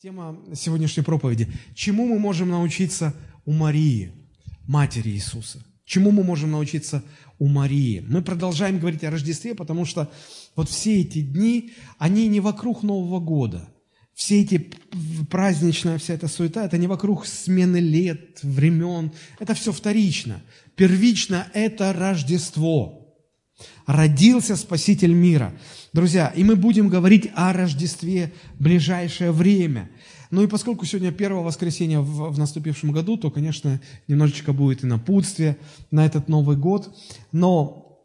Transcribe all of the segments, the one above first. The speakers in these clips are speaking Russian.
Тема сегодняшней проповеди. Чему мы можем научиться у Марии, матери Иисуса? Чему мы можем научиться у Марии? Мы продолжаем говорить о Рождестве, потому что вот все эти дни, они не вокруг Нового года. Все эти праздничная вся эта суета, это не вокруг смены лет, времен. Это все вторично. Первично – это Рождество. Родился Спаситель мира – Друзья, и мы будем говорить о Рождестве в ближайшее время. Ну и поскольку сегодня первое воскресенье в, в наступившем году, то, конечно, немножечко будет и напутствие на этот Новый год. Но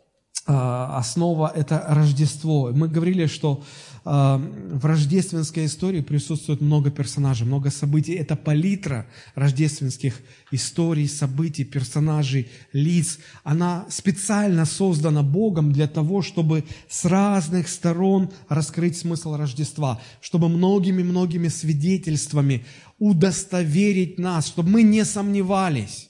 э, основа – это Рождество. Мы говорили, что в рождественской истории присутствует много персонажей, много событий. Это палитра рождественских историй, событий, персонажей, лиц. Она специально создана Богом для того, чтобы с разных сторон раскрыть смысл Рождества, чтобы многими-многими свидетельствами удостоверить нас, чтобы мы не сомневались.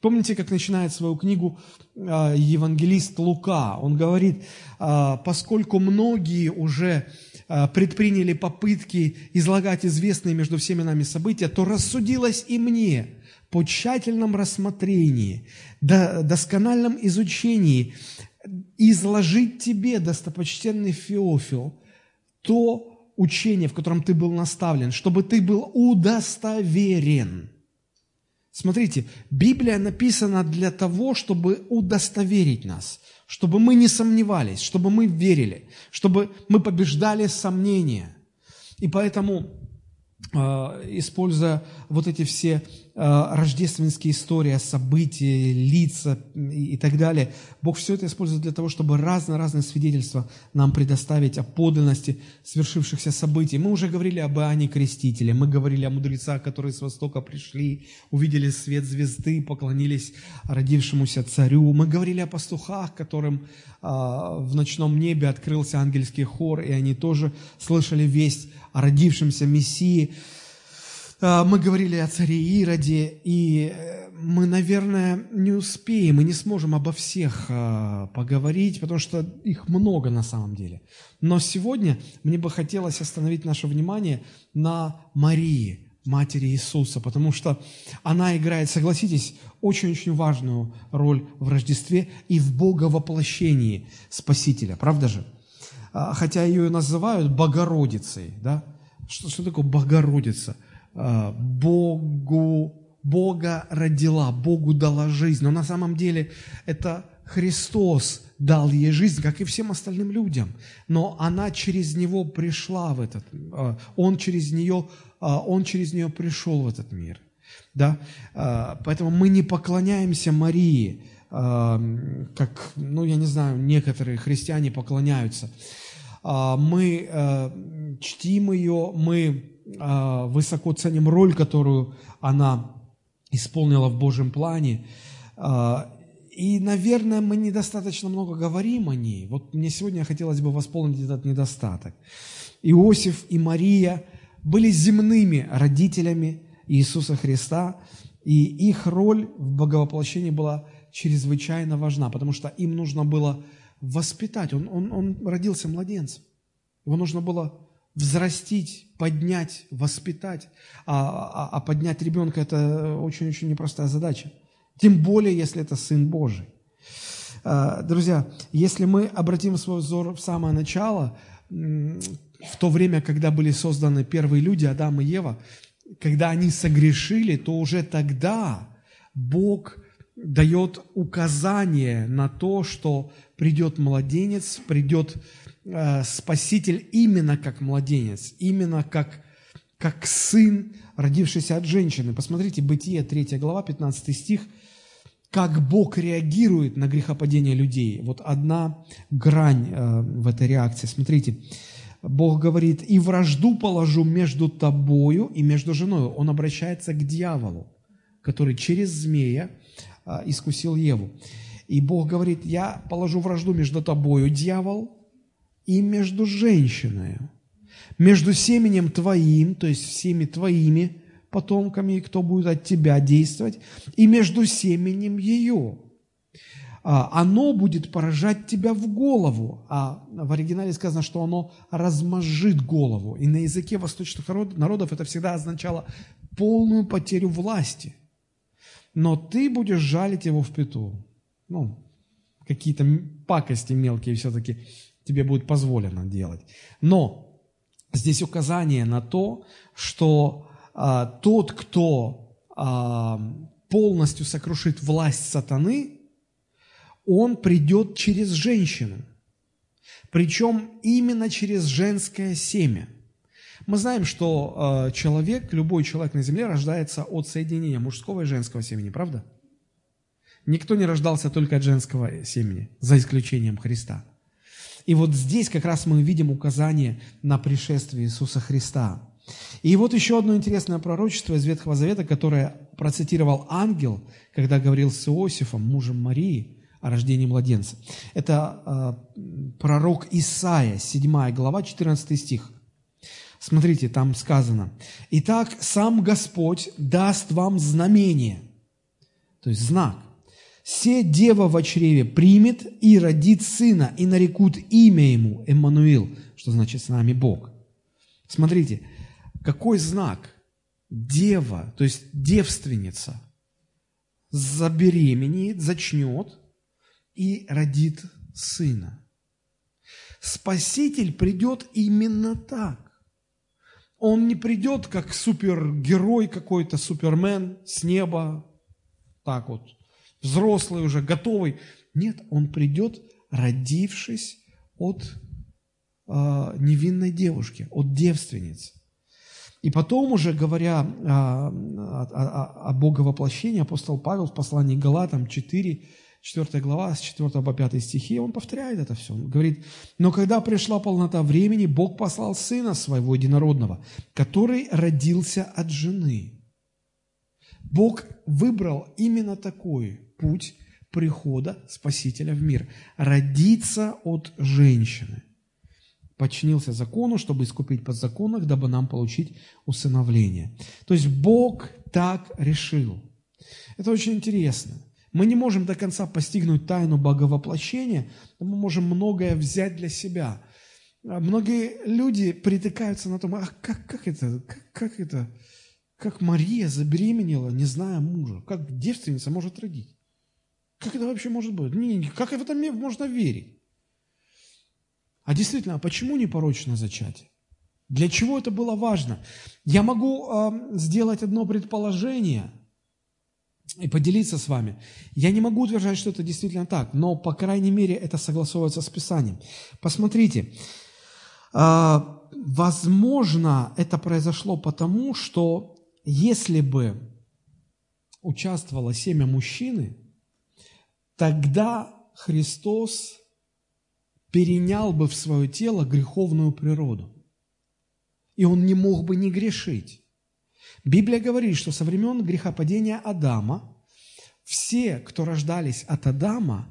Помните, как начинает свою книгу а, евангелист Лука? Он говорит, а, поскольку многие уже а, предприняли попытки излагать известные между всеми нами события, то рассудилось и мне по тщательном рассмотрении, доскональном изучении изложить тебе, достопочтенный Феофил, то учение, в котором ты был наставлен, чтобы ты был удостоверен. Смотрите, Библия написана для того, чтобы удостоверить нас – чтобы мы не сомневались, чтобы мы верили, чтобы мы побеждали сомнения. И поэтому, а, используя вот эти все рождественские истории, события, лица и так далее. Бог все это использует для того, чтобы разные-разные свидетельства нам предоставить о подлинности свершившихся событий. Мы уже говорили об Иоанне Крестителе, мы говорили о мудрецах, которые с Востока пришли, увидели свет звезды, поклонились родившемуся царю. Мы говорили о пастухах, которым а, в ночном небе открылся ангельский хор, и они тоже слышали весть о родившемся Мессии. А, мы говорили о царе Ироде, и э, мы, наверное, не успеем и не сможем обо всех а, поговорить, потому что их много на самом деле. Но сегодня мне бы хотелось остановить наше внимание на Марии, матери Иисуса, потому что она играет, согласитесь, очень-очень важную роль в Рождестве и в Боговоплощении Спасителя, правда же? А, хотя ее называют Богородицей, да? Что, что такое Богородица? А, Богу, Бога родила, Богу дала жизнь. Но на самом деле это Христос дал ей жизнь, как и всем остальным людям. Но она через Него пришла в этот, а, Он через нее, а, Он через нее пришел в этот мир. Да? Поэтому мы не поклоняемся Марии, как, ну, я не знаю, некоторые христиане поклоняются. Мы чтим ее, мы высоко ценим роль, которую она исполнила в Божьем плане. А, и, наверное, мы недостаточно много говорим о ней. Вот мне сегодня хотелось бы восполнить этот недостаток. Иосиф и Мария были земными родителями Иисуса Христа, и их роль в боговоплощении была чрезвычайно важна, потому что им нужно было воспитать. Он, он, он родился младенцем. Его нужно было взрастить, поднять, воспитать. А, а, а поднять ребенка – это очень-очень непростая задача. Тем более, если это Сын Божий. А, друзья, если мы обратим свой взор в самое начало, в то время, когда были созданы первые люди, Адам и Ева, когда они согрешили, то уже тогда Бог дает указание на то, что придет младенец, придет Спаситель именно как младенец, именно как, как сын, родившийся от женщины. Посмотрите, Бытие, 3 глава, 15 стих, как Бог реагирует на грехопадение людей. Вот одна грань э, в этой реакции. Смотрите, Бог говорит, и вражду положу между тобою и между женой. Он обращается к дьяволу, который через змея э, искусил Еву. И Бог говорит, я положу вражду между тобою, дьявол, и между женщиной, между семенем твоим, то есть всеми твоими потомками, кто будет от тебя действовать, и между семенем ее. а, оно будет поражать тебя в голову. А в оригинале сказано, что оно размажит голову. И на языке восточных народов это всегда означало полную потерю власти. Но ты будешь жалить его в пету. Ну, какие-то пакости мелкие все-таки тебе будет позволено делать. Но здесь указание на то, что а, тот, кто а, полностью сокрушит власть сатаны, он придет через женщину. Причем именно через женское семя. Мы знаем, что э, человек, любой человек на земле рождается от соединения мужского и женского семени, правда? Никто не рождался только от женского семени, за исключением Христа. И вот здесь как раз мы видим указание на пришествие Иисуса Христа. И вот еще одно интересное пророчество из Ветхого Завета, которое процитировал ангел, когда говорил с Иосифом, мужем Марии, о рождении младенца. Это э, пророк Исаия, 7 глава, 14 стих. Смотрите, там сказано, «Итак, сам Господь даст вам знамение», то есть знак. «Се дева в чреве примет и родит сына, и нарекут имя ему Эммануил», что значит «с нами Бог». Смотрите, какой знак? Дева, то есть девственница, забеременеет, зачнет и родит сына. Спаситель придет именно так. Он не придет как супергерой какой-то, супермен с неба, так вот, взрослый уже, готовый. Нет, он придет, родившись от э, невинной девушки, от девственницы. И потом уже, говоря о, о, о, о Боговоплощении, апостол Павел в послании Галатам 4, 4 глава, с 4 по 5 стихи, он повторяет это все. Он говорит, «Но когда пришла полнота времени, Бог послал Сына Своего Единородного, который родился от жены». Бог выбрал именно такой путь прихода Спасителя в мир – родиться от женщины – подчинился закону, чтобы искупить подзаконных, дабы нам получить усыновление. То есть Бог так решил. Это очень интересно. Мы не можем до конца постигнуть тайну боговоплощения, но мы можем многое взять для себя. А многие люди притыкаются на том, а как, как это, как, как это, как Мария забеременела, не зная мужа, как девственница может родить? Как это вообще может быть? Как в это можно верить? А действительно, а почему непорочное зачатие? Для чего это было важно? Я могу э, сделать одно предположение и поделиться с вами. Я не могу утверждать, что это действительно так, но, по крайней мере, это согласовывается с Писанием. Посмотрите, э, возможно, это произошло потому, что если бы участвовало семя мужчины, тогда Христос перенял бы в свое тело греховную природу. И он не мог бы не грешить. Библия говорит, что со времен грехопадения Адама все, кто рождались от Адама,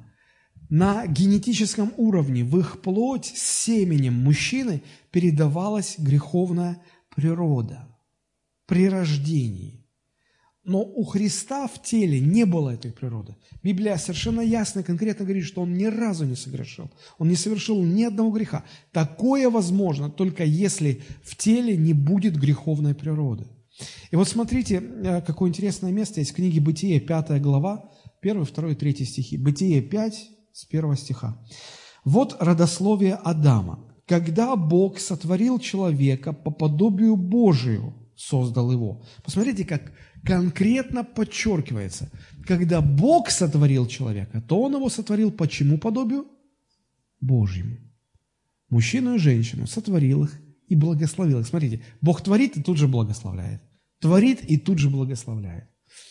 на генетическом уровне, в их плоть с семенем мужчины передавалась греховная природа при рождении. Но у Христа в теле не было этой природы. Библия совершенно ясно и конкретно говорит, что Он ни разу не согрешил. Он не совершил ни одного греха. Такое возможно только если в теле не будет греховной природы. И вот смотрите, э, какое интересное место есть в книге Бытие, 5 глава, 1, 2, 3 стихи. Бытие 5, с 1 стиха. Вот родословие Адама. Когда Бог сотворил человека по подобию Божию, создал его. Посмотрите, как конкретно подчеркивается, когда Бог сотворил человека, то Он его сотворил по чему подобию? Божьему. Мужчину и женщину сотворил их и благословил их. Смотрите, Бог творит и тут же благословляет. Творит и тут же благословляет.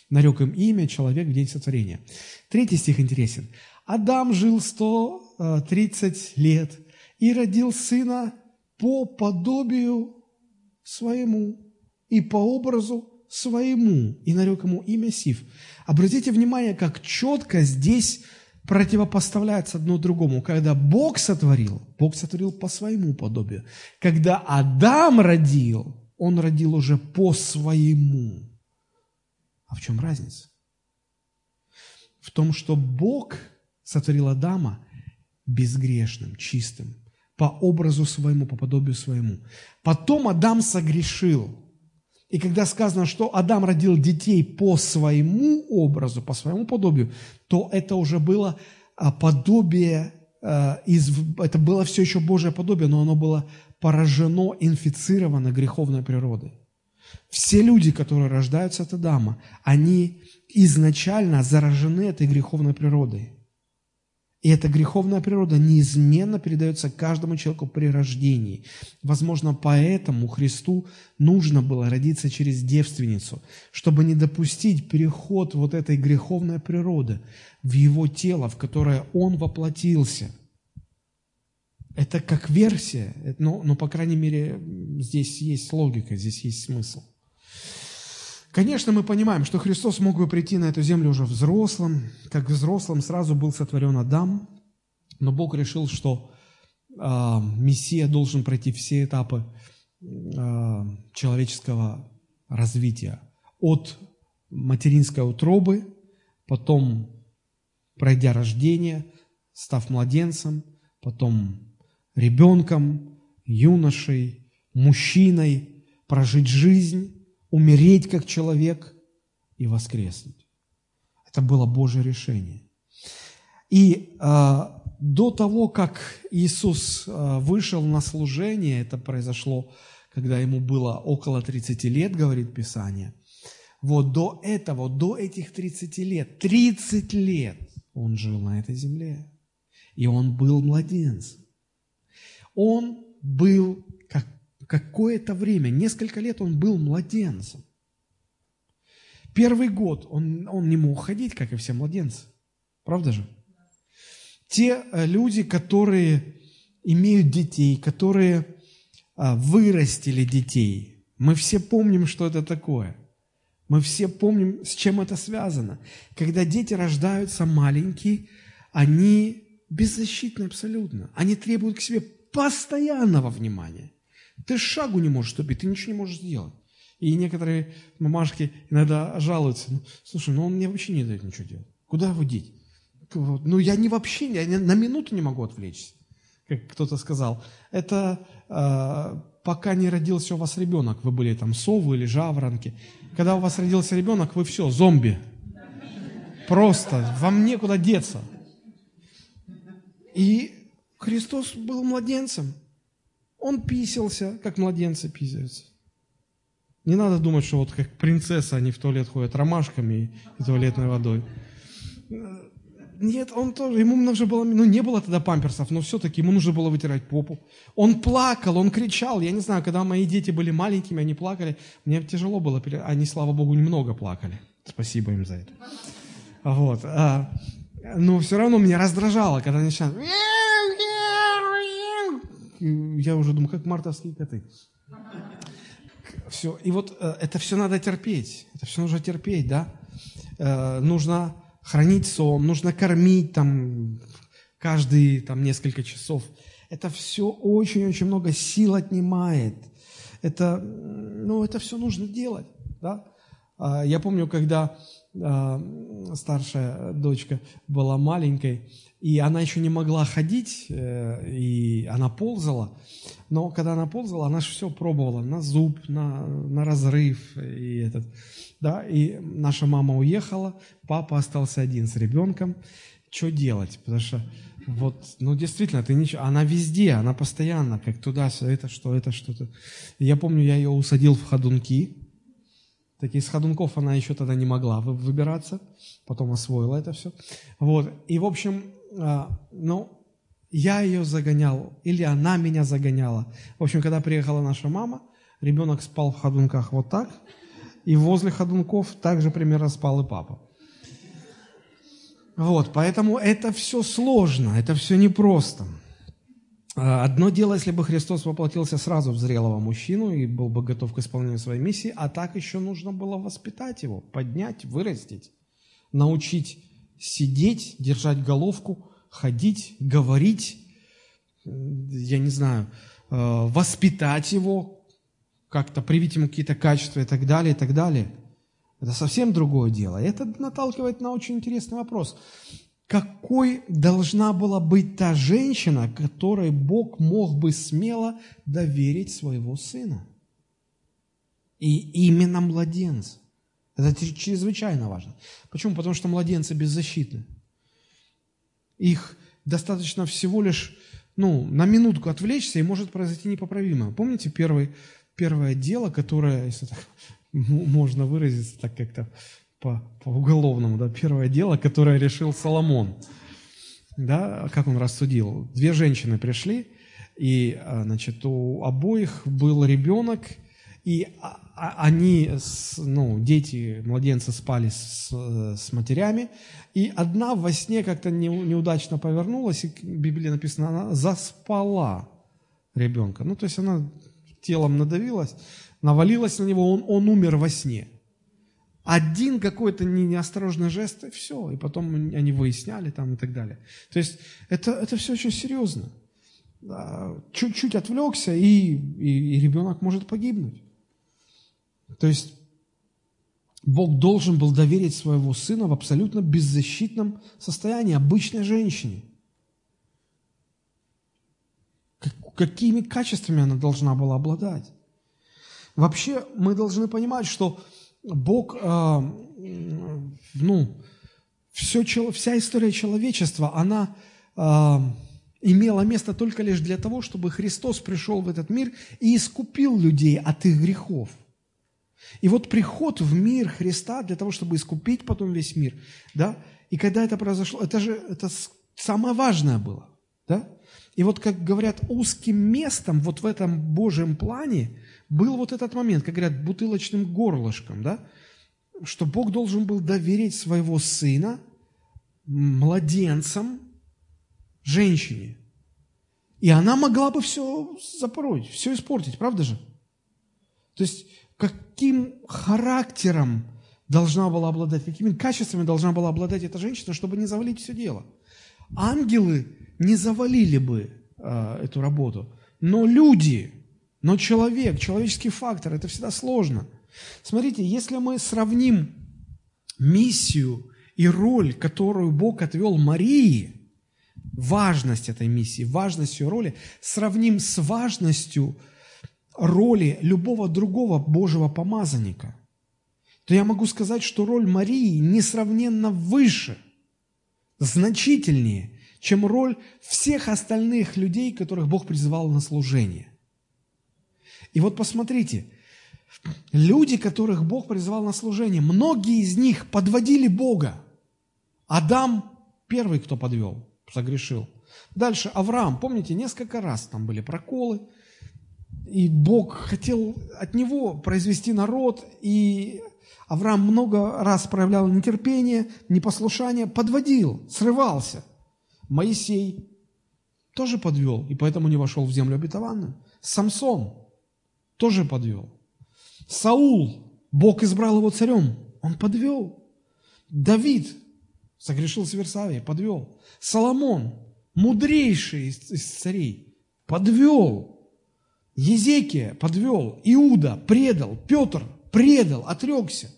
Нарек им имя человек в день сотворения. Третий стих интересен. Адам жил 130 лет и родил сына по подобию своему и по образу своему, и нарек ему имя Сив. Обратите внимание, как четко здесь противопоставляется одно другому. Когда Бог сотворил, Бог сотворил по своему подобию. Когда Адам родил, он родил уже по своему. А в чем разница? В том, что Бог сотворил Адама безгрешным, чистым, по образу своему, по подобию своему. Потом Адам согрешил. И когда сказано, что Адам родил детей по своему образу, по своему подобию, то это уже было а, подобие, а, это было все еще Божье подобие, но оно было поражено, инфицировано греховной природой. Все люди, которые рождаются от Адама, они изначально заражены этой греховной природой. И эта греховная природа неизменно передается каждому человеку при рождении. Возможно, поэтому Христу нужно было родиться через девственницу, чтобы не допустить переход вот этой греховной природы в его тело, в которое он воплотился. Это как версия, но, но по крайней мере, здесь есть логика, здесь есть смысл. Конечно, мы понимаем, что Христос мог бы прийти на эту землю уже взрослым, как взрослым сразу был сотворен Адам, но Бог решил, что э, Мессия должен пройти все этапы э, человеческого развития. От материнской утробы, потом пройдя рождение, став младенцем, потом ребенком, юношей, мужчиной, прожить жизнь, умереть как человек и воскреснуть. Это было Божье решение. И э, до того, как Иисус э, вышел на служение, это произошло, когда ему было около 30 лет, говорит Писание, вот до этого, до этих 30 лет, 30 лет он жил на этой земле. И он был младенцем. Он был какое-то время, несколько лет он был младенцем. Первый год он, он не мог ходить, как и все младенцы. Правда же? Те э, люди, которые имеют детей, которые а, вырастили детей, мы все помним, что это такое. Мы все помним, с чем это связано. Когда дети рождаются маленькие, они беззащитны абсолютно. Они требуют к себе постоянного внимания. Ты шагу не можешь ступить, ты ничего не можешь сделать. И некоторые мамашки иногда жалуются, ну, слушай, ну он мне вообще не дает ничего делать. Куда его деть? Ну я не вообще, я на минуту не могу отвлечься, как кто-то сказал. Это э, пока не родился у вас ребенок, вы были там совы или жаворонки. Когда у вас родился ребенок, вы все, зомби. Просто, вам некуда деться. И Христос был младенцем. Он писался, как младенцы писаются. Не надо думать, что вот как принцесса они в туалет ходят ромашками и туалетной водой. Нет, он тоже, ему нужно было, ну не было тогда памперсов, но все-таки ему нужно было вытирать попу. Он плакал, он кричал. Я не знаю, когда мои дети были маленькими, они плакали, мне тяжело было, они, слава Богу, немного плакали. Спасибо им за это. Вот. А, но все равно меня раздражало, когда они начинают я уже думаю, как мартовские коты. Все. И вот э, это все надо терпеть. Это все нужно терпеть, да? Э, нужно хранить сон, нужно кормить там каждые там несколько часов. Это все очень-очень много сил отнимает. Это, ну, это все нужно делать, да? А, я помню, когда а, старшая дочка была маленькой, и она еще не могла ходить, э, и она ползала. Но когда она ползала, она же все пробовала на зуб, на, на разрыв. И, этот, да, и наша мама уехала, папа остался один с ребенком. Что делать? Потому что вот, ну действительно, ты ничего, она везде, она постоянно, как туда, это, что это, что-то. Я помню, я ее усадил в ходунки, такие из ходунков она еще тогда не могла выбираться, потом освоила это все. Вот, и в общем, ну, я ее загонял, или она меня загоняла. В общем, когда приехала наша мама, ребенок спал в ходунках вот так, и возле ходунков также примерно спал и папа. Вот, поэтому это все сложно, это все непросто. А, одно дело, если бы Христос воплотился сразу в зрелого мужчину и был бы готов к исполнению своей миссии, а так еще нужно было воспитать его, поднять, вырастить, научить сидеть, держать головку, ходить, говорить, я не знаю, э, воспитать его, как-то привить ему какие-то качества и так далее, и так далее. Это совсем другое дело. Это наталкивает на очень интересный вопрос. какой должна была быть та женщина, которой Бог мог бы смело доверить своего сына. И именно младенца. Это чрезвычайно важно. Почему? Потому что младенцы беззащитны. Их достаточно всего лишь ну, на минутку отвлечься, и может произойти непоправимое. Помните первый, первое дело, которое, если так можно выразиться так как-то по, по уголовному, да, первое дело, которое решил Соломон. Да, как он рассудил? Две женщины пришли, и, а, значит, у обоих был ребенок, и а, а, они, ну, дети, младенцы спали с, с матерями, и одна во сне как-то неудачно повернулась, и в Библии написано, она заспала ребенка. Ну, то есть она телом надавилась, навалилась на него, он, он умер во сне. Один какой-то неосторожный жест, и все. И потом они выясняли там и так далее. То есть это, это все очень серьезно. Чуть-чуть отвлекся, и, и, и ребенок может погибнуть. То есть Бог должен был доверить своего сына в абсолютно беззащитном состоянии, обычной женщине. Какими качествами она должна была обладать? Вообще мы должны понимать, что Бог, э, ну, все, вся история человечества, она э, имела место только лишь для того, чтобы Христос пришел в этот мир и искупил людей от их грехов. И вот приход в мир Христа для того, чтобы искупить потом весь мир, да, и когда это произошло, это же это самое важное было, да, и вот, как говорят, узким местом вот в этом Божьем плане был вот этот момент, как говорят, бутылочным горлышком, да, что Бог должен был доверить своего сына младенцам, женщине. И она могла бы все запороть, все испортить, правда же? То есть, каким характером должна была обладать, какими качествами должна была обладать эта женщина, чтобы не завалить все дело. Ангелы не завалили бы э, эту работу, но люди, но человек, человеческий фактор, это всегда сложно. Смотрите, если мы сравним миссию и роль, которую Бог отвел Марии, важность этой миссии, важность ее роли, сравним с важностью роли любого другого Божьего помазанника, то я могу сказать, что роль Марии несравненно выше, значительнее, чем роль всех остальных людей, которых Бог призывал на служение. И вот посмотрите, люди, которых Бог призывал на служение, многие из них подводили Бога. Адам первый, кто подвел, согрешил. Дальше Авраам, помните, несколько раз там были проколы, и Бог хотел от него произвести народ, и Авраам много раз проявлял нетерпение, непослушание, подводил, срывался. Моисей тоже подвел, и поэтому не вошел в землю обетованную. Самсон тоже подвел. Саул, Бог избрал его царем, он подвел. Давид согрешил с Версавией, подвел. Соломон, мудрейший из, из царей, подвел. Езекия подвел. Иуда предал. Петр предал, отрекся.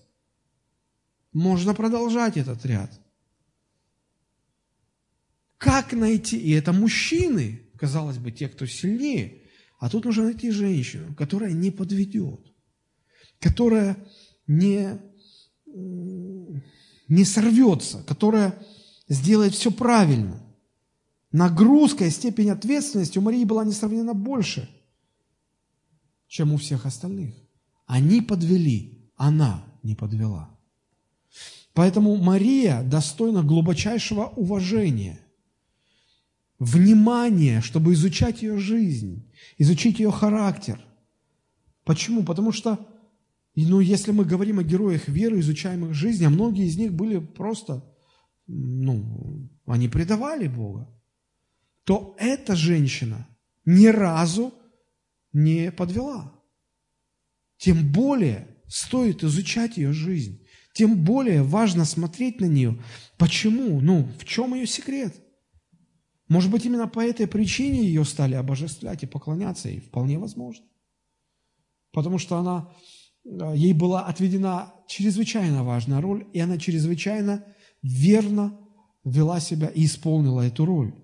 Можно продолжать этот ряд. Как найти? И это мужчины, казалось бы, те, кто сильнее. А тут нужно найти женщину, которая не подведет, которая не, не сорвется, которая сделает все правильно. Нагрузка и степень ответственности у Марии была несравненно больше, чем у всех остальных. Они подвели, она не подвела. Поэтому Мария достойна глубочайшего уважения, внимания, чтобы изучать ее жизнь, изучить ее характер. Почему? Потому что, ну, если мы говорим о героях веры, изучаем их жизнь, а многие из них были просто, ну, они предавали Бога, то эта женщина ни разу не подвела. Тем более стоит изучать ее жизнь. Тем более важно смотреть на нее. Почему? Ну, в чем ее секрет? Может быть, именно по этой причине ее стали обожествлять и поклоняться ей, вполне возможно. Потому что она, э, ей была отведена чрезвычайно важная роль, и она чрезвычайно верно вела себя и исполнила эту роль.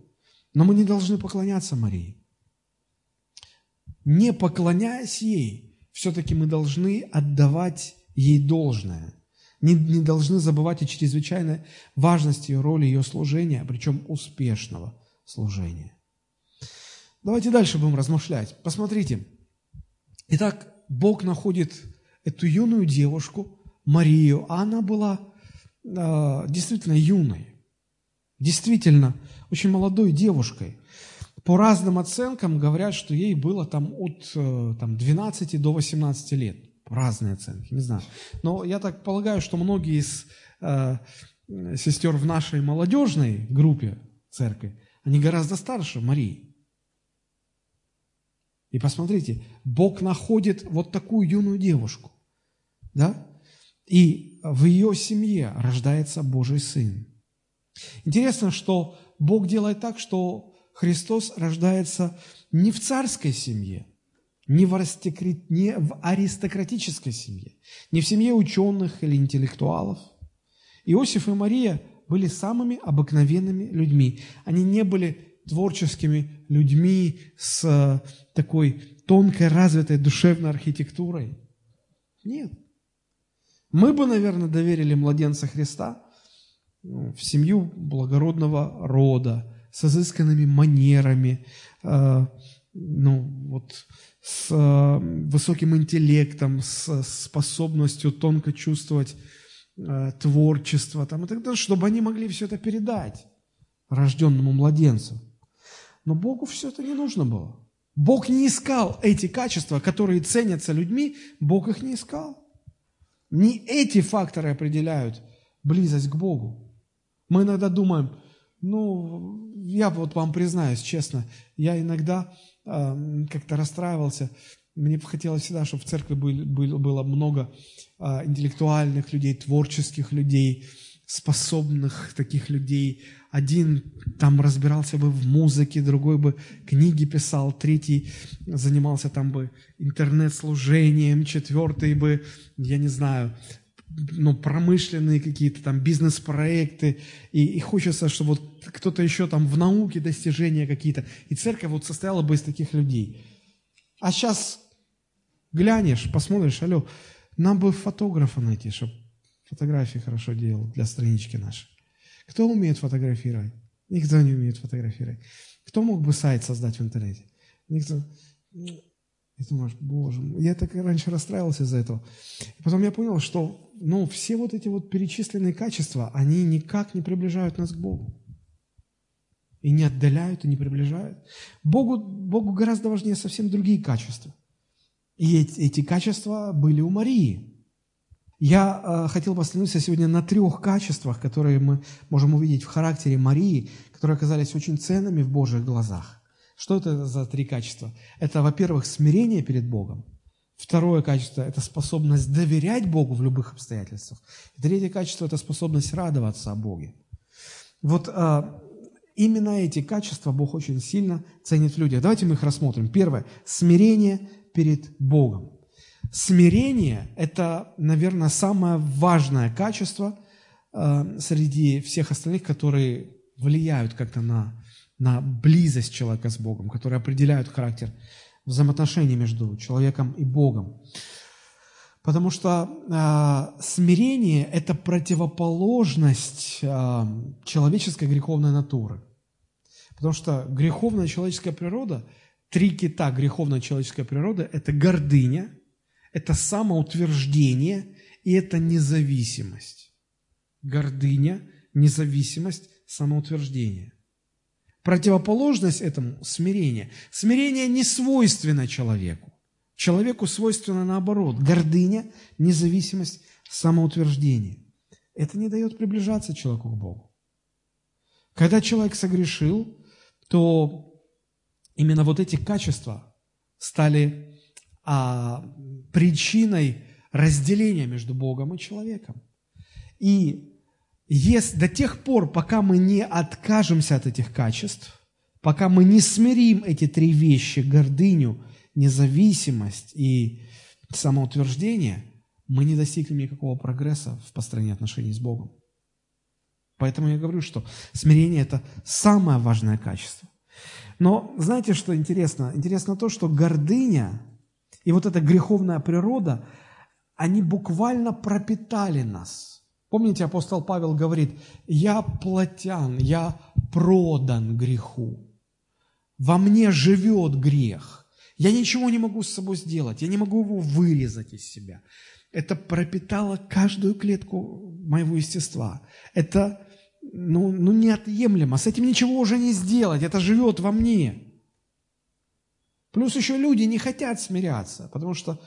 Но мы не должны поклоняться Марии. Не поклоняясь ей, все-таки мы должны отдавать ей должное. Не, не должны забывать о чрезвычайной важности ее роли, ее служения, причем успешного служения. Давайте дальше будем размышлять. Посмотрите. Итак, Бог находит эту юную девушку, Марию, а она была э, действительно юной, действительно очень молодой девушкой. По разным оценкам говорят, что ей было там от э, там, 12 до 18 лет. Разные оценки, не знаю. Но я так полагаю, что многие из э, сестер в нашей молодежной группе церкви, они гораздо старше Марии. И посмотрите, Бог находит вот такую юную девушку, да? И в ее семье рождается Божий Сын. Интересно, что Бог делает так, что Христос рождается не в царской семье, не в, не в аристократической семье, не в семье ученых или интеллектуалов. Иосиф и Мария были самыми обыкновенными людьми. Они не были творческими людьми с э, такой тонкой, развитой душевной архитектурой. Нет. Мы бы, наверное, доверили младенца Христа ну, в семью благородного рода, с изысканными манерами, э, ну, вот, с э, высоким интеллектом, с способностью тонко чувствовать э, творчество там, и так далее, чтобы они могли все это передать рожденному младенцу. Но Богу все это не нужно было. Бог не искал эти качества, которые ценятся людьми, Бог их не искал. Не эти факторы определяют близость к Богу. Мы иногда думаем, ну, я вот вам признаюсь честно, я иногда э, как-то расстраивался. Мне бы хотелось всегда, чтобы в церкви был, был, было много э, интеллектуальных людей, творческих людей, способных таких людей. Один там разбирался бы в музыке, другой бы книги писал, третий занимался там бы интернет-служением, четвертый бы, я не знаю, ну, промышленные какие-то там бизнес-проекты, и, и хочется, чтобы вот кто-то еще там в науке достижения какие-то, и церковь вот состояла бы из таких людей. А сейчас глянешь, посмотришь, алло, нам бы фотографа найти, чтобы фотографии хорошо делал для странички нашей. Кто умеет фотографировать? Никто не умеет фотографировать. Кто мог бы сайт создать в интернете? Никто. И думаешь, боже я так раньше расстраивался из-за этого. И потом я понял, что ну, все вот эти вот перечисленные качества, они никак не приближают нас к Богу. И не отдаляют, и не приближают. Богу, Богу гораздо важнее совсем другие качества. И эти, эти качества были у Марии. Я э, хотел бы остановиться сегодня на трех качествах, которые мы можем увидеть в характере Марии, которые оказались очень ценными в Божьих глазах. Что это за три качества? Это, во-первых, смирение перед Богом. Второе качество – это способность доверять Богу в любых обстоятельствах. И третье качество – это способность радоваться о Боге. Вот а, именно эти качества Бог очень сильно ценит в людях. Давайте мы их рассмотрим. Первое – смирение перед Богом. Смирение – это, наверное, самое важное качество а, среди всех остальных, которые влияют как-то на на близость человека с Богом, которые определяют характер взаимоотношений между человеком и Богом. Потому что э, смирение – это противоположность э, человеческой греховной натуры. Потому что греховная человеческая природа, три кита греховная человеческая природа – это гордыня, это самоутверждение и это независимость. Гордыня, независимость, самоутверждение – Противоположность этому – смирение. Смирение не свойственно человеку. Человеку свойственно наоборот – гордыня, независимость, самоутверждение. Это не дает приближаться человеку к Богу. Когда человек согрешил, то именно вот эти качества стали а, причиной разделения между Богом и человеком. И если, до тех пор, пока мы не откажемся от этих качеств, пока мы не смирим эти три вещи, гордыню, независимость и самоутверждение, мы не достигнем никакого прогресса в построении отношений с Богом. Поэтому я говорю, что смирение – это самое важное качество. Но знаете, что интересно? Интересно то, что гордыня и вот эта греховная природа, они буквально пропитали нас. Помните, апостол Павел говорит, я плотян, я продан греху. Во мне живет грех. Я ничего не могу с собой сделать, я не могу его вырезать из себя. Это пропитало каждую клетку моего естества. Это ну, ну неотъемлемо. С этим ничего уже не сделать. Это живет во мне. Плюс еще люди не хотят смиряться, потому что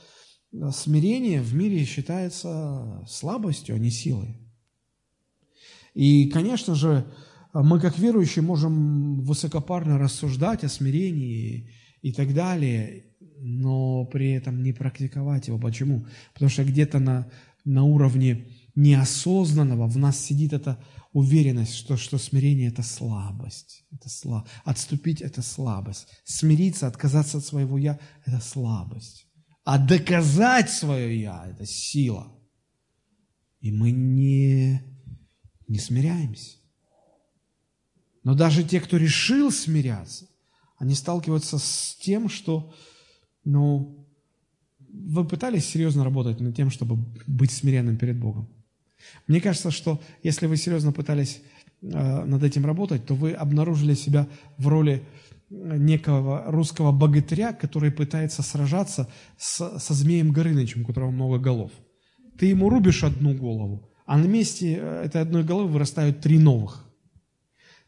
смирение в мире считается слабостью, а не силой. И, конечно же, мы как верующие можем высокопарно рассуждать о смирении и так далее, но при этом не практиковать его. Почему? Потому что где-то на, на уровне неосознанного в нас сидит эта уверенность, что, что смирение – это слабость. Это слаб... Отступить – это слабость. Смириться, отказаться от своего «я» – это слабость. А доказать свое «я» – это сила. И мы не, не смиряемся. Но даже те, кто решил смиряться, они сталкиваются с тем, что, ну, вы пытались серьезно работать над тем, чтобы быть смиренным перед Богом? Мне кажется, что если вы серьезно пытались э, над этим работать, то вы обнаружили себя в роли некого русского богатыря, который пытается сражаться с, со змеем Горынычем, у которого много голов. Ты ему рубишь одну голову, а на месте э, этой одной головы вырастают три новых.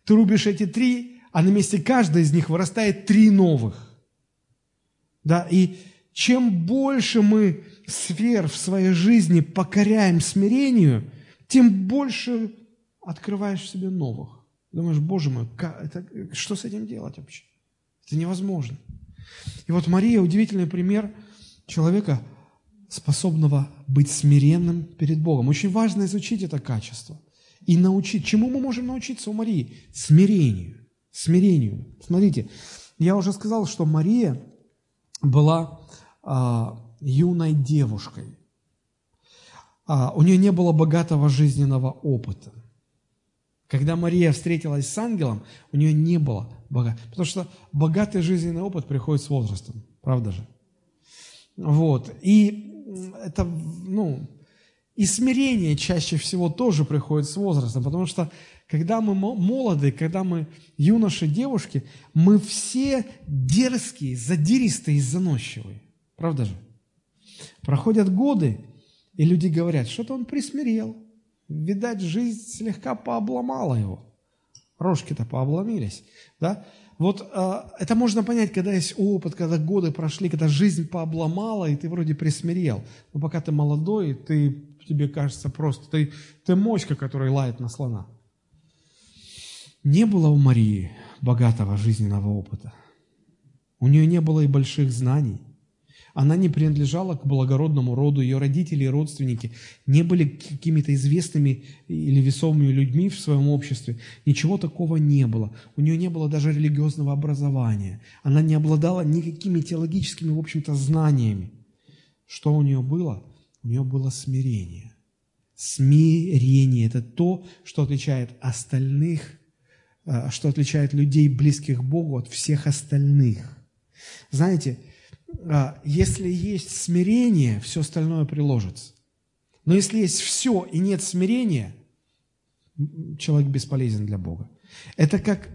Ты рубишь эти три, а на месте каждой из них вырастает три новых. Да, и чем больше мы сфер в своей жизни покоряем смирению, тем больше открываешь себе новых. Думаешь, Боже мой, как, это, что с этим делать вообще? Это невозможно. И вот Мария удивительный пример человека, способного быть смиренным перед Богом. Очень важно изучить это качество и научить. Чему мы можем научиться у Марии? Смирению. Смирению. Смотрите, я уже сказал, что Мария была а, юной девушкой. А, у нее не было богатого жизненного опыта. Когда Мария встретилась с ангелом, у нее не было богатого. Потому что богатый жизненный опыт приходит с возрастом. Правда же? Вот. И это, ну, и смирение чаще всего тоже приходит с возрастом, потому что когда мы молоды, когда мы юноши, девушки, мы все дерзкие, задиристые и заносчивые. Правда же? Проходят годы, и люди говорят, что-то он присмирел. Видать, жизнь слегка пообломала его. Рожки-то пообломились. Да? Вот э, это можно понять, когда есть опыт, когда годы прошли, когда жизнь пообломала, и ты вроде присмирел. Но пока ты молодой, ты, тебе кажется просто, ты, ты моська, которая лает на слона. Не было у Марии богатого жизненного опыта. У нее не было и больших знаний. Она не принадлежала к благородному роду, ее родители и родственники не были какими-то известными или весомыми людьми в своем обществе. Ничего такого не было. У нее не было даже религиозного образования. Она не обладала никакими теологическими, в общем-то, знаниями. Что у нее было? У нее было смирение. Смирение – это то, что отличает остальных, э, что отличает людей, близких Богу, от всех остальных. Знаете, если есть смирение, все остальное приложится. Но если есть все и нет смирения, человек бесполезен для Бога. Это как,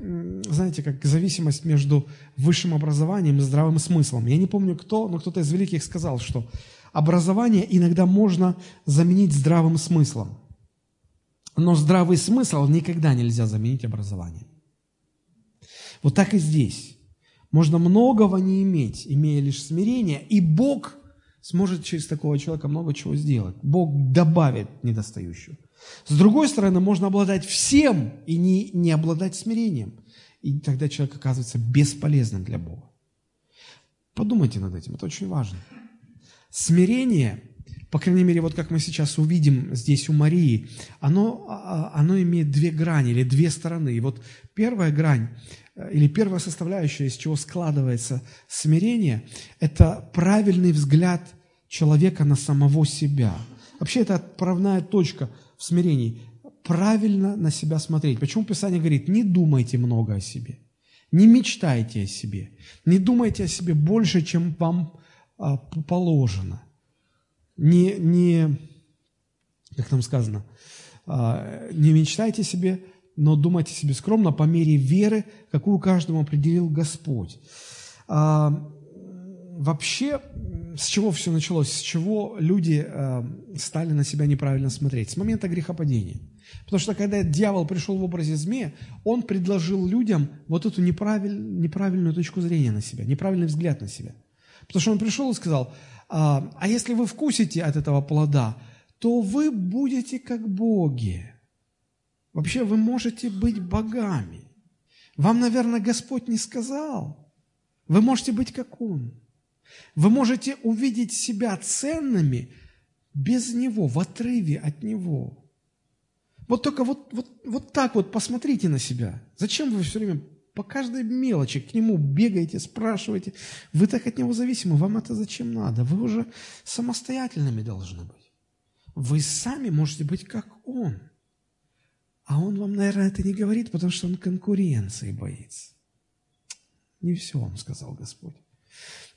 знаете, как зависимость между высшим образованием и здравым смыслом. Я не помню кто, но кто-то из великих сказал, что образование иногда можно заменить здравым смыслом. Но здравый смысл никогда нельзя заменить образованием. Вот так и здесь. Можно многого не иметь, имея лишь смирение, и Бог сможет через такого человека много чего сделать. Бог добавит недостающего. С другой стороны, можно обладать всем и не, не обладать смирением. И тогда человек оказывается бесполезным для Бога. Подумайте над этим, это очень важно. Смирение, по крайней мере, вот как мы сейчас увидим здесь у Марии, оно, а, а, оно имеет две грани или две стороны. И вот первая грань или первая составляющая, из чего складывается смирение, это правильный взгляд человека на самого себя. Вообще это отправная точка в смирении. правильно на себя смотреть? Почему Писание говорит, не думайте много о себе, не мечтайте о себе, не думайте о себе больше, чем вам а, положено. Не, не, как там сказано, а, не мечтайте себе, но думайте себе скромно по мере веры, какую каждому определил Господь. А, вообще, с чего все началось? С чего люди а, стали на себя неправильно смотреть? С момента грехопадения. Потому что когда дьявол пришел в образе змея, он предложил людям вот эту неправиль, неправильную точку зрения на себя, неправильный взгляд на себя. Потому что он пришел и сказал, а, а если вы вкусите от этого плода, то вы будете как боги. Вообще вы можете быть богами. Вам, наверное, Господь не сказал. Вы можете быть как Он. Вы можете увидеть себя ценными без Него, в отрыве от Него. Вот только вот, вот, вот так вот посмотрите на себя. Зачем вы все время по каждой мелочи к нему бегаете, спрашиваете? Вы так от него зависимы, вам это зачем надо? Вы уже самостоятельными должны быть. Вы сами можете быть как он. А он вам, наверное, это не говорит, потому что он конкуренции боится. Не все вам сказал Господь.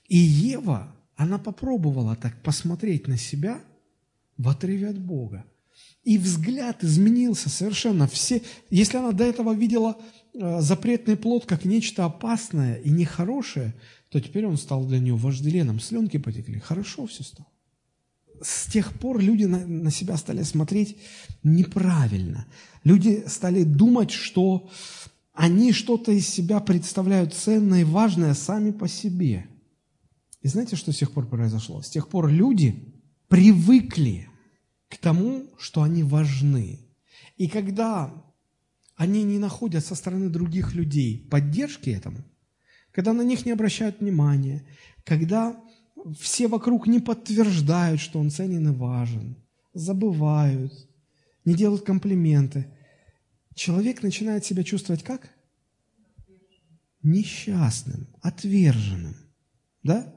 И Ева, она попробовала так посмотреть на себя в отрыве от Бога. И взгляд изменился совершенно. Все, если она до этого видела э, запретный плод как нечто опасное и нехорошее, то теперь он стал для нее вожделенным. Слюнки потекли. Хорошо все стало с тех пор люди на, на себя стали смотреть неправильно. Люди стали думать, что они что-то из себя представляют ценное и важное сами по себе. И знаете, что с тех пор произошло? С тех пор люди привыкли к тому, что они важны. И когда они не находят со стороны других людей поддержки этому, когда на них не обращают внимания, когда все вокруг не подтверждают, что он ценен и важен, забывают, не делают комплименты. Человек начинает себя чувствовать как? Несчастным, отверженным. Да?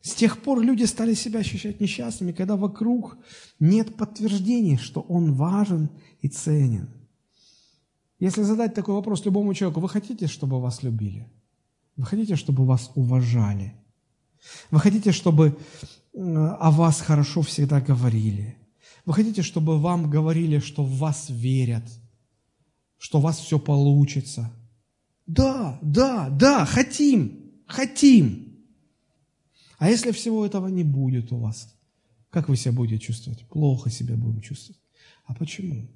С тех пор люди стали себя ощущать несчастными, когда вокруг нет подтверждения, что он важен и ценен. Если задать такой вопрос любому человеку, вы хотите, чтобы вас любили? Вы хотите, чтобы вас уважали? Вы хотите, чтобы о вас хорошо всегда говорили. Вы хотите, чтобы вам говорили, что в вас верят, что у вас все получится. Да, да, да, хотим, хотим. А если всего этого не будет у вас, как вы себя будете чувствовать? Плохо себя будем чувствовать. А почему?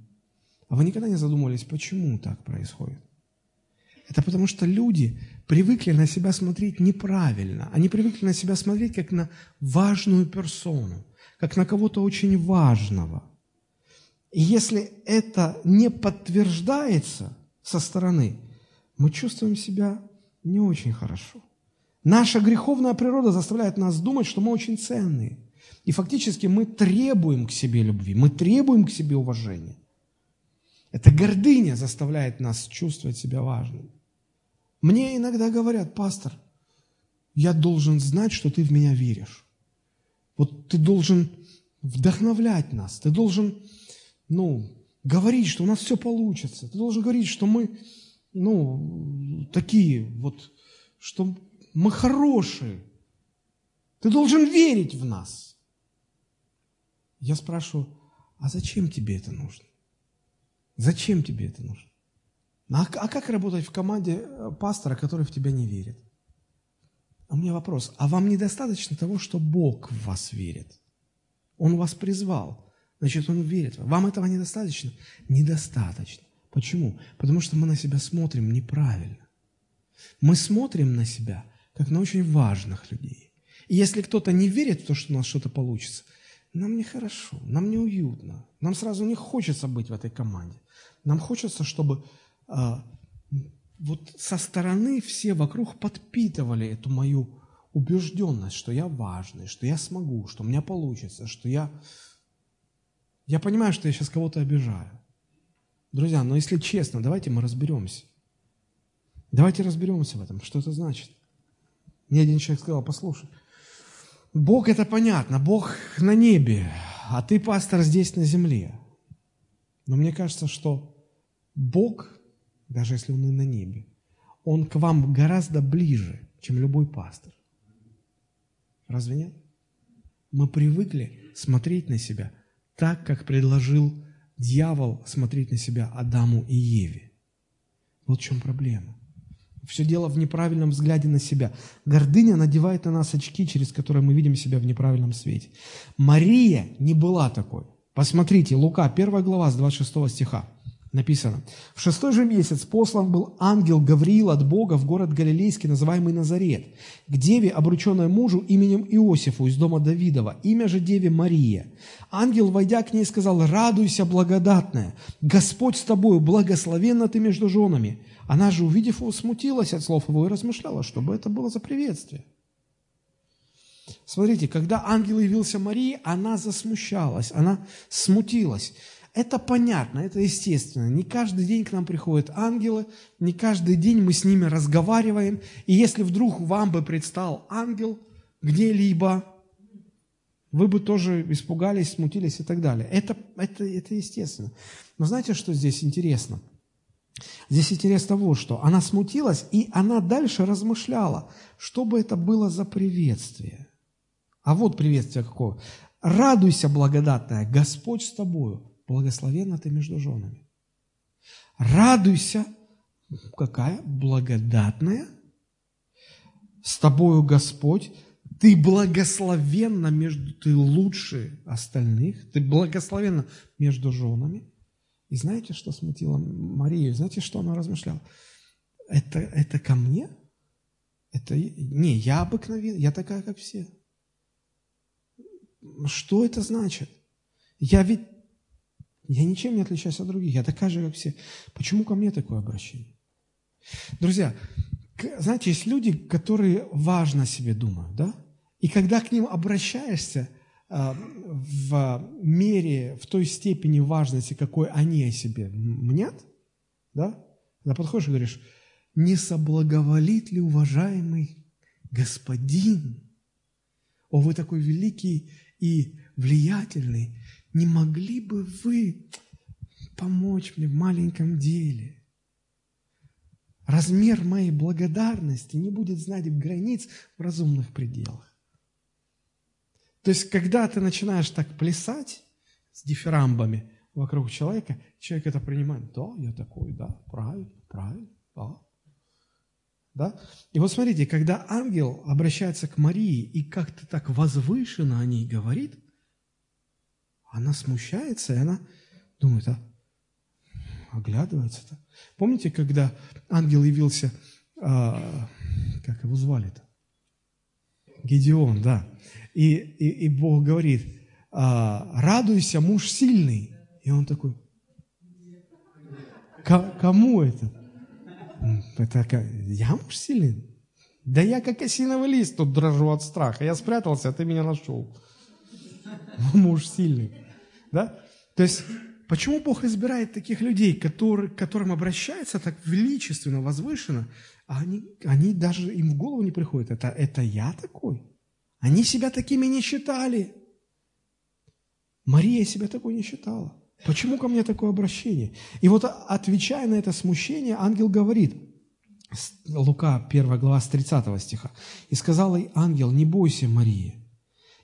А вы никогда не задумывались, почему так происходит? Это потому что люди привыкли на себя смотреть неправильно. Они привыкли на себя смотреть как на важную персону, как на кого-то очень важного. И если это не подтверждается со стороны, мы чувствуем себя не очень хорошо. Наша греховная природа заставляет нас думать, что мы очень ценные. И фактически мы требуем к себе любви, мы требуем к себе уважения. Эта гордыня заставляет нас чувствовать себя важным. Мне иногда говорят, пастор, я должен знать, что ты в меня веришь. Вот ты должен вдохновлять нас, ты должен, ну, говорить, что у нас все получится. Ты должен говорить, что мы, ну, такие вот, что мы хорошие. Ты должен верить в нас. Я спрашиваю, а зачем тебе это нужно? Зачем тебе это нужно? А, а как работать в команде э, пастора, который в тебя не верит? А у меня вопрос, а вам недостаточно того, что Бог в вас верит? Он вас призвал, значит, Он верит. Вам этого недостаточно? Недостаточно. Почему? Потому что мы на себя смотрим неправильно. Мы смотрим на себя, как на очень важных людей. И если кто-то не верит в то, что у нас что-то получится, нам нехорошо, нам неуютно, нам сразу не хочется быть в этой команде. Нам хочется, чтобы вот со стороны все вокруг подпитывали эту мою убежденность, что я важный, что я смогу, что у меня получится, что я... Я понимаю, что я сейчас кого-то обижаю. Друзья, но если честно, давайте мы разберемся. Давайте разберемся в этом, что это значит. Мне один человек сказал, послушай, Бог это понятно, Бог на небе, а ты пастор здесь на земле. Но мне кажется, что Бог, даже если Он и на небе, Он к вам гораздо ближе, чем любой пастор. Разве нет? Мы привыкли смотреть на себя так, как предложил дьявол смотреть на себя Адаму и Еве. Вот в чем проблема. Все дело в неправильном взгляде на себя. Гордыня надевает на нас очки, через которые мы видим себя в неправильном свете. Мария не была такой. Посмотрите, Лука, 1 глава с 26 стиха написано. В шестой же месяц послан был ангел Гавриил от Бога в город Галилейский, называемый Назарет, к деве, обрученной мужу именем Иосифу из дома Давидова, имя же деве Мария. Ангел, войдя к ней, сказал, «Радуйся, благодатная, Господь с тобою, благословенна ты между женами». Она же, увидев его, смутилась от слов его и размышляла, что бы это было за приветствие. Смотрите, когда ангел явился Марии, она засмущалась, она смутилась. Это понятно, это естественно. Не каждый день к нам приходят ангелы, не каждый день мы с ними разговариваем. И если вдруг вам бы предстал ангел где-либо, вы бы тоже испугались, смутились и так далее. Это, это, это естественно. Но знаете, что здесь интересно? Здесь интересно вот что. Она смутилась, и она дальше размышляла, что бы это было за приветствие. А вот приветствие какое. «Радуйся, благодатная, Господь с тобою, благословенна ты между женами». Радуйся, какая? Благодатная. С тобою Господь, ты благословенна между, ты лучше остальных, ты благословенна между женами. И знаете, что смутило Марию? Знаете, что она размышляла? Это, это ко мне? Это не, я обыкновенная, я такая, как все. Что это значит? Я ведь, я ничем не отличаюсь от других, я такая же, как все. Почему ко мне такое обращение? Друзья, знаете, есть люди, которые важно себе думают, да? И когда к ним обращаешься а, в мере, в той степени важности, какой они о себе мнят, да? Когда подходишь и говоришь, не соблаговолит ли уважаемый господин? О, вы такой великий и влиятельный, не могли бы вы помочь мне в маленьком деле? Размер моей благодарности не будет знать границ в разумных пределах. То есть, когда ты начинаешь так плясать с дифирамбами вокруг человека, человек это принимает. Да, я такой, да, правильно, правильно, да. Да? И вот смотрите, когда ангел обращается к Марии и как-то так возвышенно о ней говорит, она смущается, и она думает, а оглядывается-то. Помните, когда ангел явился, а, как его звали-то? Гедеон, да. И, и, и Бог говорит, а, радуйся, муж сильный. И он такой, кому это? Это я муж сильный? Да я как осиновый лист тут дрожу от страха. Я спрятался, а ты меня нашел. Муж сильный. Да? То есть, почему Бог избирает таких людей, которые, к которым обращается так величественно, возвышенно, а они, они даже им в голову не приходят. Это, это я такой? Они себя такими не считали. Мария себя такой не считала. Почему ко мне такое обращение? И вот отвечая на это смущение, ангел говорит, Лука 1 глава с 30 стиха, «И сказал ей ангел, не бойся, Мария,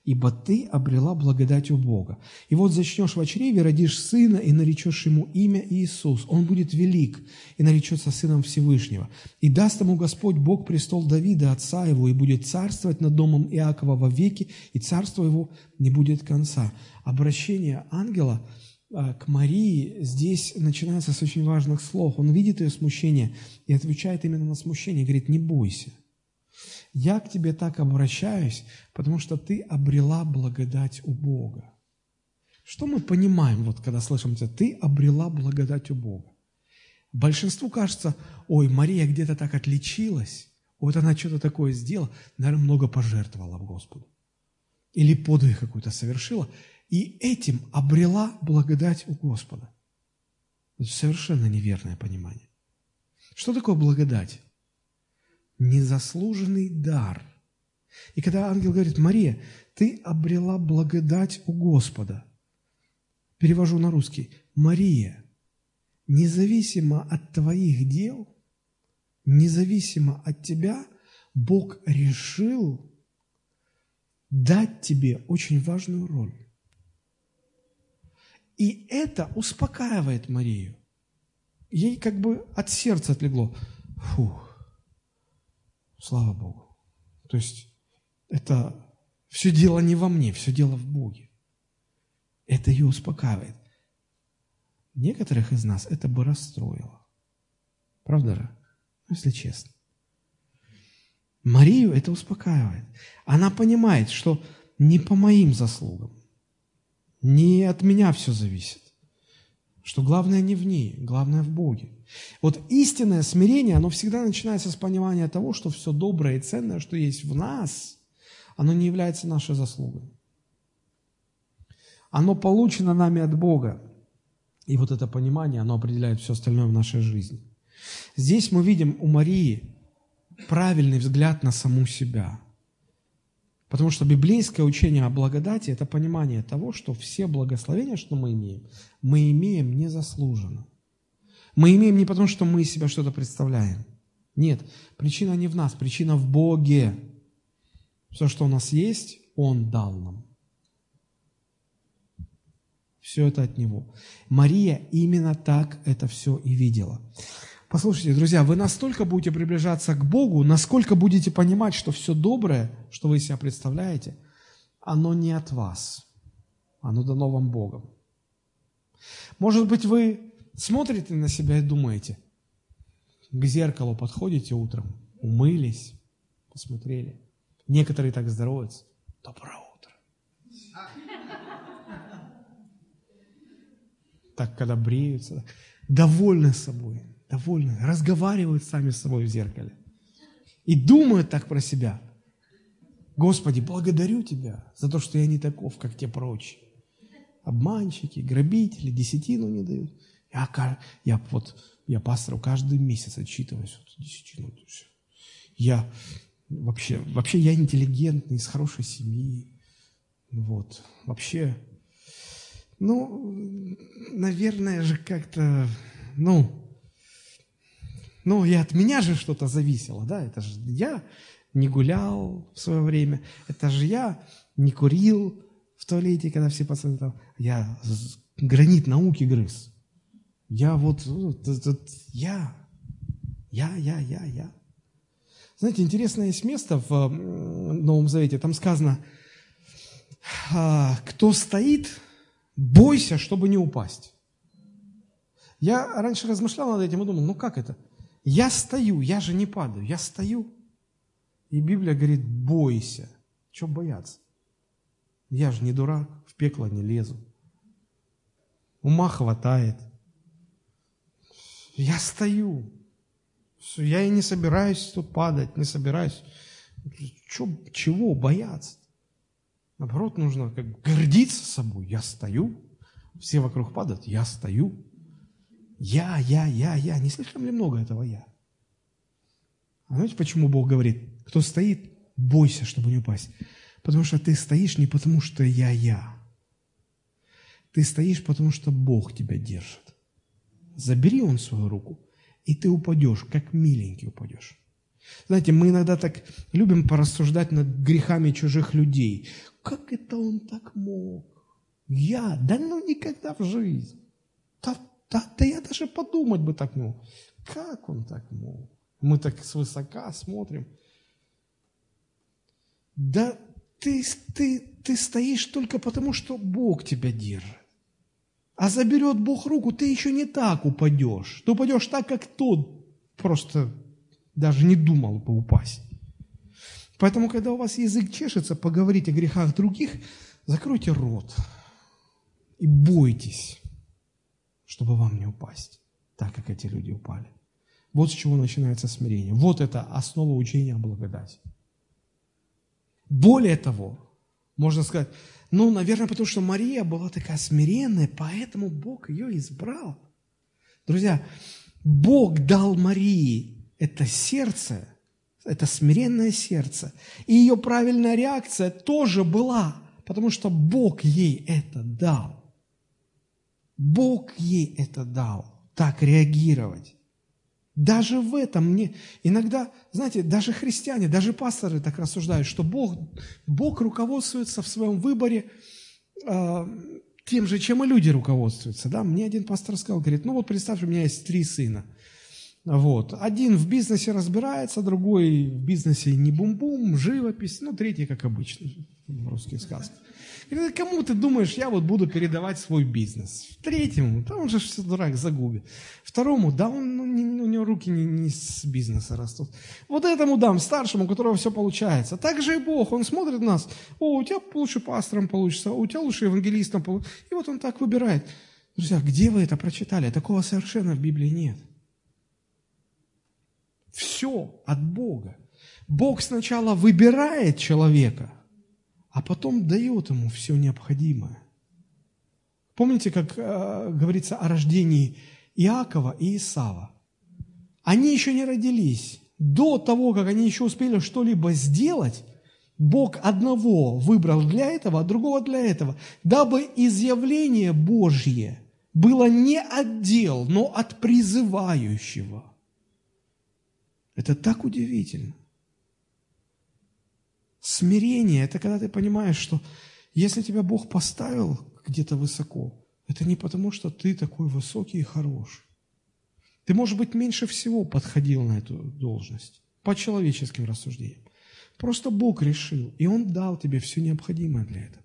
ибо ты обрела благодать у Бога. И вот зачнешь в чреве, родишь сына, и наречешь ему имя Иисус. Он будет велик, и наречется сыном Всевышнего. И даст ему Господь Бог престол Давида, отца его, и будет царствовать над домом Иакова во веки, и царство его не будет конца». Обращение ангела а, к Марии здесь начинается с очень важных слов. Он видит ее смущение и отвечает именно на смущение, говорит, не бойся – я к тебе так обращаюсь, потому что ты обрела благодать у Бога. Что мы понимаем, вот когда слышим это? Ты обрела благодать у Бога. Большинству кажется, ой, Мария где-то так отличилась, вот она что-то такое сделала, наверное, много пожертвовала Господу. Или подвиг какой-то совершила, и этим обрела благодать у Господа. Это совершенно неверное понимание. Что такое благодать? Незаслуженный дар. И когда ангел говорит, Мария, ты обрела благодать у Господа, перевожу на русский. Мария, независимо от твоих дел, независимо от тебя, Бог решил дать тебе очень важную роль. И это успокаивает Марию. Ей как бы от сердца отлегло. Фух, слава Богу. То есть это все дело не во мне, все дело в Боге. Это ее успокаивает. Некоторых из нас это бы расстроило. Правда же? Ну, если честно. Марию это успокаивает. Она понимает, что не по моим заслугам, не от меня все зависит, что главное не в ней, главное в Боге. Вот истинное смирение, оно всегда начинается с понимания того, что все доброе и ценное, что есть в нас, оно не является нашей заслугой. Оно получено нами от Бога. И вот это понимание, оно определяет все остальное в нашей жизни. Здесь мы видим у Марии правильный взгляд на саму себя. Потому что библейское учение о благодати – это понимание того, что все благословения, что мы имеем, мы имеем незаслуженно. Мы имеем не потому, что мы из себя что-то представляем. Нет, причина не в нас, причина в Боге. Все, что у нас есть, Он дал нам. Все это от Него. Мария именно так это все и видела. Послушайте, друзья, вы настолько будете приближаться к Богу, насколько будете понимать, что все доброе, что вы себя представляете, оно не от вас, оно дано вам Богом. Может быть, вы смотрите на себя и думаете, к зеркалу подходите утром, умылись, посмотрели. Некоторые так здороваются. Доброе утро. Так, когда бреются, довольны собой довольны, разговаривают сами с собой в зеркале. И думают так про себя. Господи, благодарю Тебя за то, что я не таков, как те прочие. Обманщики, грабители, десятину не дают. Я, я вот, я пастору каждый месяц отчитываюсь вот, десятину. Я вообще, вообще я интеллигентный, из хорошей семьи. Вот. Вообще, ну, наверное же как-то, ну, ну, и от меня же что-то зависело, да, это же я не гулял в свое время, это же я не курил в туалете, когда все пацаны там, я гранит науки грыз. Я вот, вот, вот я, я, я, я, я. Знаете, интересное есть место в Новом Завете, там сказано, «А, кто стоит, бойся, чтобы не упасть. Я раньше размышлял над этим и думал, ну как это? Я стою, я же не падаю, я стою. И Библия говорит, бойся. Чего бояться? Я же не дурак, в пекло не лезу. Ума хватает. Я стою. Я и не собираюсь тут падать, не собираюсь. Чё, чего бояться? Наоборот, нужно как гордиться собой. Я стою. Все вокруг падают, я стою. Я, я, я, я. Не слишком ли много этого я? А знаете, почему Бог говорит, кто стоит, бойся, чтобы не упасть? Потому что ты стоишь не потому, что я, я. Ты стоишь, потому что Бог тебя держит. Забери Он свою руку, и ты упадешь, как миленький упадешь. Знаете, мы иногда так любим порассуждать над грехами чужих людей. Как это он так мог? Я? Да ну никогда в жизни. Да да, да я даже подумать бы так мог. Как он так мог? Мы так свысока смотрим. Да ты, ты, ты стоишь только потому, что Бог тебя держит. А заберет Бог руку, ты еще не так упадешь. Ты упадешь так, как тот просто даже не думал бы упасть. Поэтому, когда у вас язык чешется, поговорить о грехах других, закройте рот и бойтесь чтобы вам не упасть, так как эти люди упали. Вот с чего начинается смирение. Вот это основа учения о благодати. Более того, можно сказать, ну, наверное, потому что Мария была такая смиренная, поэтому Бог ее избрал. Друзья, Бог дал Марии это сердце, это смиренное сердце. И ее правильная реакция тоже была, потому что Бог ей это дал. Бог ей это дал, так реагировать. Даже в этом мне иногда, знаете, даже христиане, даже пасторы так рассуждают, что Бог, Бог руководствуется в своем выборе э, тем же, чем и люди руководствуются. Да? Мне один пастор сказал, говорит, ну вот представь, у меня есть три сына. Вот. Один в бизнесе разбирается, другой в бизнесе не бум-бум, живопись, ну, третий, как обычно, в русских сказках. И кому ты думаешь, я вот буду передавать свой бизнес? Третьему, да он же все дурак загубит. Второму, да он, ну, не, у него руки не, не с бизнеса растут. Вот этому дам, старшему, у которого все получается. Так же и Бог, он смотрит на нас, о, у тебя лучше пастором получится, у тебя лучше евангелистом получится. И вот он так выбирает. Друзья, где вы это прочитали? Такого совершенно в Библии нет. Все от Бога. Бог сначала выбирает человека – а потом дает ему все необходимое. Помните, как э, говорится о рождении Иакова и Исава? Они еще не родились. До того, как они еще успели что-либо сделать, Бог одного выбрал для этого, а другого для этого, дабы изъявление Божье было не от дел, но от призывающего. Это так удивительно. Смирение – это когда ты понимаешь, что если тебя Бог поставил где-то высоко, это не потому, что ты такой высокий и хороший. Ты, может быть, меньше всего подходил на эту должность по человеческим рассуждениям. Просто Бог решил, и Он дал тебе все необходимое для этого.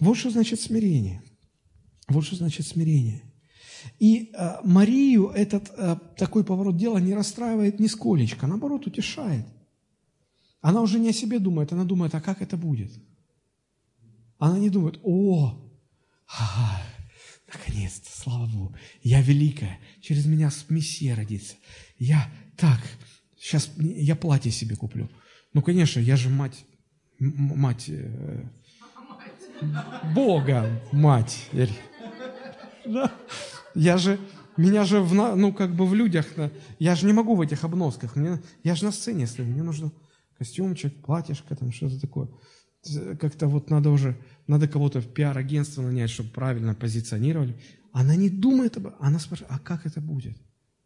Вот что значит смирение. Вот что значит смирение. И э, Марию этот э, такой поворот дела не расстраивает нисколечко, наоборот, утешает – она уже не о себе думает, она думает, а как это будет? Она не думает, о, ага, наконец-то, слава Богу, я великая, через меня Мессия родится. Я так, сейчас я платье себе куплю. Ну, конечно, я же мать, мать, э, Бога, мать. Да? Я же, меня же, в, ну, как бы в людях, я же не могу в этих обносках, мне, я же на сцене стою, мне нужно костюмчик, платьишко, там что-то такое. Как-то вот надо уже, надо кого-то в пиар-агентство нанять, чтобы правильно позиционировали. Она не думает об этом, она спрашивает, а как это будет?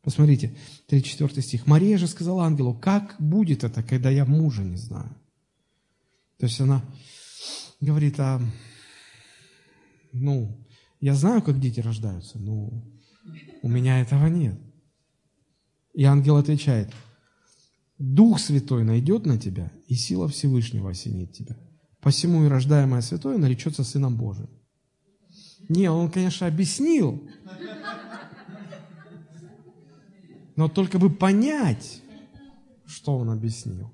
Посмотрите, 34 стих. Мария же сказала ангелу, как будет это, когда я мужа не знаю? То есть она говорит, а, ну, я знаю, как дети рождаются, но у меня этого нет. И ангел отвечает, Дух Святой найдет на тебя, и сила Всевышнего осенит тебя. Посему и рождаемое святое наречется Сыном Божиим. Не, он, конечно, объяснил, но только бы понять, что он объяснил.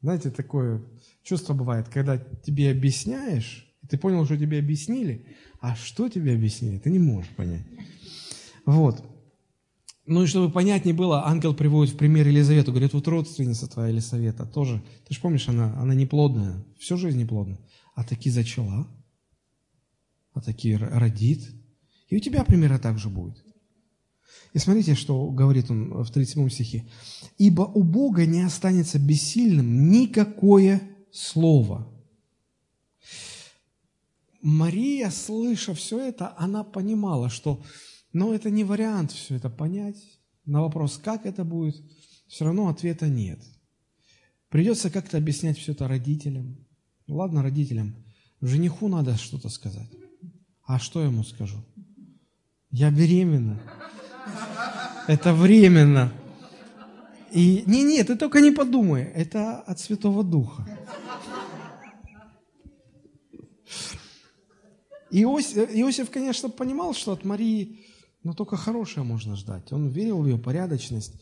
Знаете, такое чувство бывает, когда тебе объясняешь, и ты понял, что тебе объяснили, а что тебе объяснили, ты не можешь понять. Вот. Ну и чтобы понятнее было, ангел приводит в пример Елизавету, говорит, вот родственница твоя Елизавета тоже, ты же помнишь, она, она неплодная, всю жизнь неплодная, а таки зачала, а таки родит, и у тебя примерно так же будет. И смотрите, что говорит он в 37 стихе. «Ибо у Бога не останется бессильным никакое слово». Мария, слыша все это, она понимала, что но это не вариант все это понять. На вопрос, как это будет, все равно ответа нет. Придется как-то объяснять все это родителям. Ну ладно, родителям. Жениху надо что-то сказать. А что я ему скажу? Я беременна. Это временно. И не, нет, ты только не подумай, это от Святого Духа. Иосиф, Иосиф, конечно, понимал, что от Марии но только хорошее можно ждать. Он верил в ее порядочность,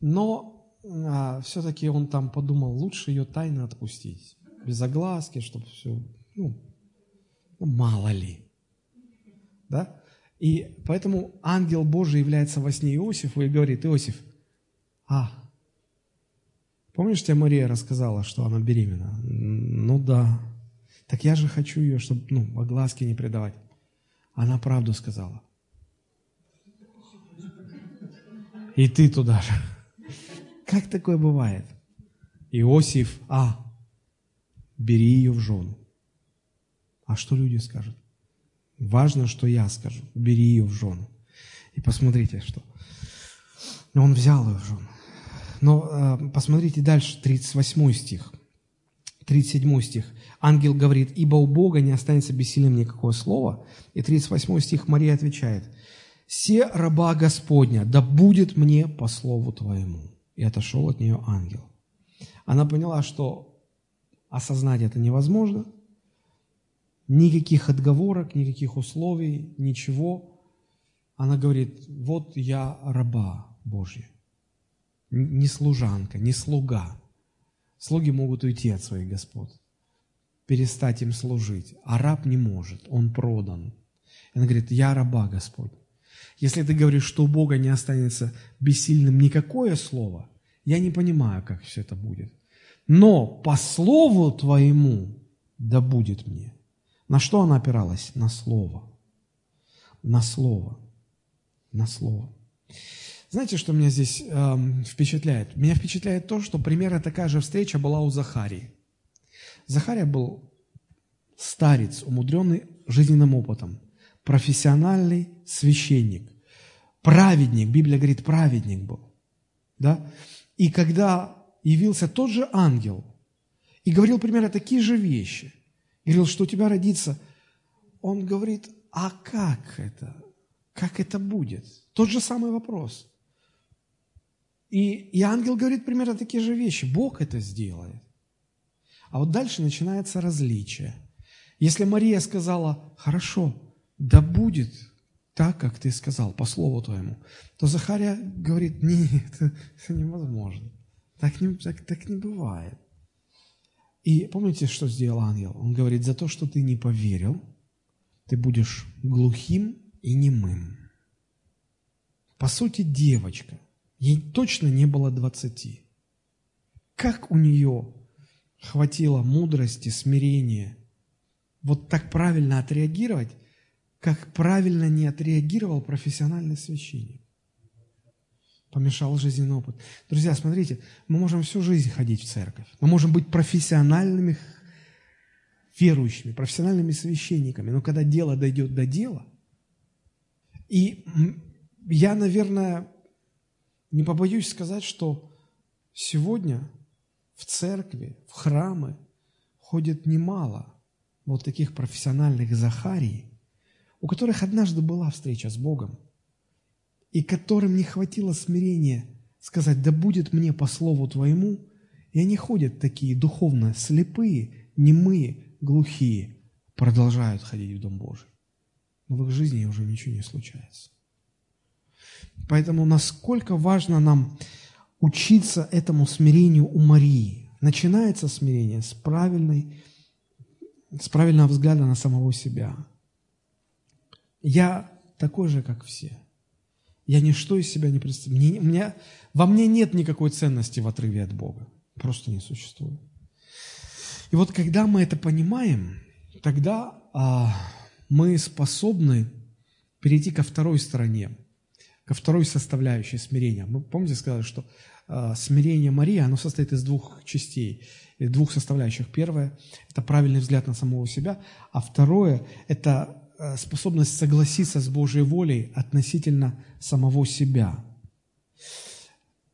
но а, все-таки он там подумал, лучше ее тайно отпустить, без огласки, чтобы все, ну, ну, мало ли. Да? И поэтому ангел Божий является во сне Иосифу и говорит, Иосиф, а, помнишь, тебе Мария рассказала, что она беременна? Ну да. Так я же хочу ее, чтобы, ну, огласки не придавать. Она правду сказала. И ты туда же. Как такое бывает? Иосиф, а, бери ее в жену. А что люди скажут? Важно, что я скажу. Бери ее в жену. И посмотрите, что. Он взял ее в жену. Но э, посмотрите дальше, 38 стих. 37 стих. Ангел говорит, «Ибо у Бога не останется бессильным никакое слово». И 38 стих Мария отвечает, «Се раба Господня, да будет мне по слову Твоему». И отошел от нее ангел. Она поняла, что осознать это невозможно, никаких отговорок, никаких условий, ничего. Она говорит, вот я раба Божья, не служанка, не слуга. Слуги могут уйти от своих господ, перестать им служить, а раб не может, он продан. Она говорит, я раба Господь. Если ты говоришь, что у Бога не останется бессильным никакое слово, я не понимаю, как все это будет. Но по слову твоему да будет мне. На что она опиралась? На слово. На слово. На слово. Знаете, что меня здесь э, впечатляет? Меня впечатляет то, что примерно такая же встреча была у Захарии. Захария был старец, умудренный жизненным опытом, профессиональный священник, праведник, Библия говорит, праведник был. Да? И когда явился тот же ангел и говорил примерно такие же вещи, говорил, что у тебя родится, он говорит, а как это? Как это будет? Тот же самый вопрос. И, и ангел говорит примерно такие же вещи. Бог это сделает. А вот дальше начинается различие. Если Мария сказала, хорошо, да будет так, как ты сказал, по слову твоему, то Захария говорит, нет, это, это невозможно. Так не, так, так не бывает. И помните, что сделал ангел? Он говорит, за то, что ты не поверил, ты будешь глухим и немым. По сути, девочка, Ей точно не было двадцати. Как у нее хватило мудрости, смирения вот так правильно отреагировать, как правильно не отреагировал профессиональный священник. Помешал жизненный опыт. Друзья, смотрите, мы можем всю жизнь ходить в церковь. Мы можем быть профессиональными верующими, профессиональными священниками. Но когда дело дойдет до дела, и я, наверное, не побоюсь сказать, что сегодня в церкви, в храмы ходит немало вот таких профессиональных Захарий, у которых однажды была встреча с Богом, и которым не хватило смирения сказать, да будет мне по слову Твоему, и они ходят такие духовно слепые, немые, глухие, продолжают ходить в Дом Божий. Но в их жизни уже ничего не случается. Поэтому насколько важно нам учиться этому смирению у Марии. Начинается смирение с правильной, с правильного взгляда на самого себя. Я такой же, как все. Я ничто из себя не представляю. Мне, меня, во мне нет никакой ценности в отрыве от Бога. Просто не существует. И вот когда мы это понимаем, тогда а, мы способны перейти ко второй стороне – ко второй составляющей смирения. Мы помните, сказали, что э, смирение Марии, оно состоит из двух частей, двух составляющих. Первое – это правильный взгляд на самого себя, а второе – это способность согласиться с Божьей волей относительно самого себя.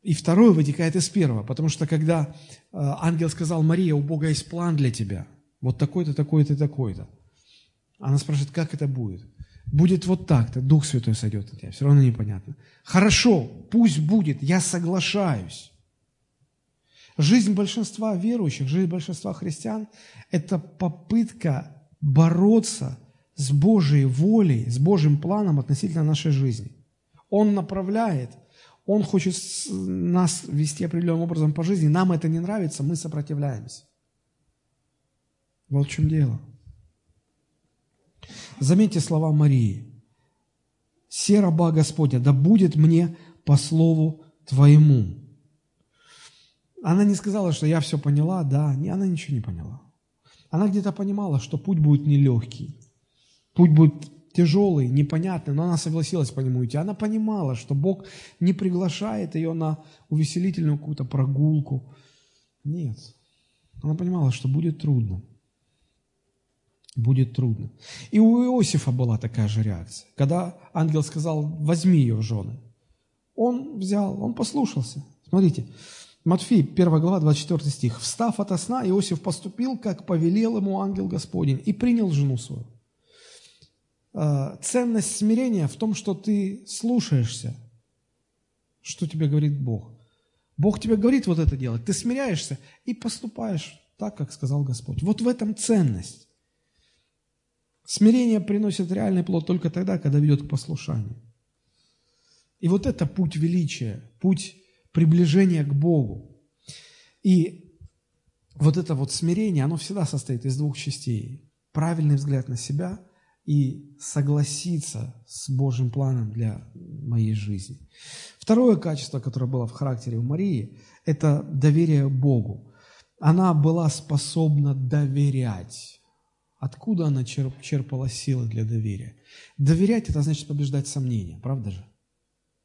И второе вытекает из первого, потому что когда э, ангел сказал, Мария, у Бога есть план для тебя, вот такой-то, такой-то, такой-то, она спрашивает, как это будет? будет вот так-то, Дух Святой сойдет на тебя, все равно непонятно. Хорошо, пусть будет, я соглашаюсь. Жизнь большинства верующих, жизнь большинства христиан – это попытка бороться с Божьей волей, с Божьим планом относительно нашей жизни. Он направляет, Он хочет нас вести определенным образом по жизни, нам это не нравится, мы сопротивляемся. Вот в чем дело – Заметьте слова Марии. «Се раба Господня, да будет мне по слову Твоему». Она не сказала, что я все поняла, да, она ничего не поняла. Она где-то понимала, что путь будет нелегкий, путь будет тяжелый, непонятный, но она согласилась по нему идти. Она понимала, что Бог не приглашает ее на увеселительную какую-то прогулку. Нет. Она понимала, что будет трудно. будет трудно. И у Иосифа была такая же реакция. Когда ангел сказал, возьми ее в жены, он взял, он послушался. Смотрите, Матфей, 1 глава, 24 стих. «Встав ото сна, Иосиф поступил, как повелел ему ангел Господень, и принял жену свою». А, ценность смирения в том, что ты слушаешься, что тебе говорит Бог. Бог тебе говорит вот это делать, ты смиряешься и поступаешь так, как сказал Господь. Вот в этом ценность. Смирение приносит реальный плод только тогда, когда ведет к послушанию. И вот это путь величия, путь приближения к Богу. И вот это вот смирение, оно всегда состоит из двух частей. Правильный взгляд на себя и согласиться с Божьим планом для моей жизни. Второе качество, которое было в характере у Марии, это доверие Богу. Она была способна доверять. Откуда она черпала силы для доверия? Доверять – это значит побеждать сомнения, правда же?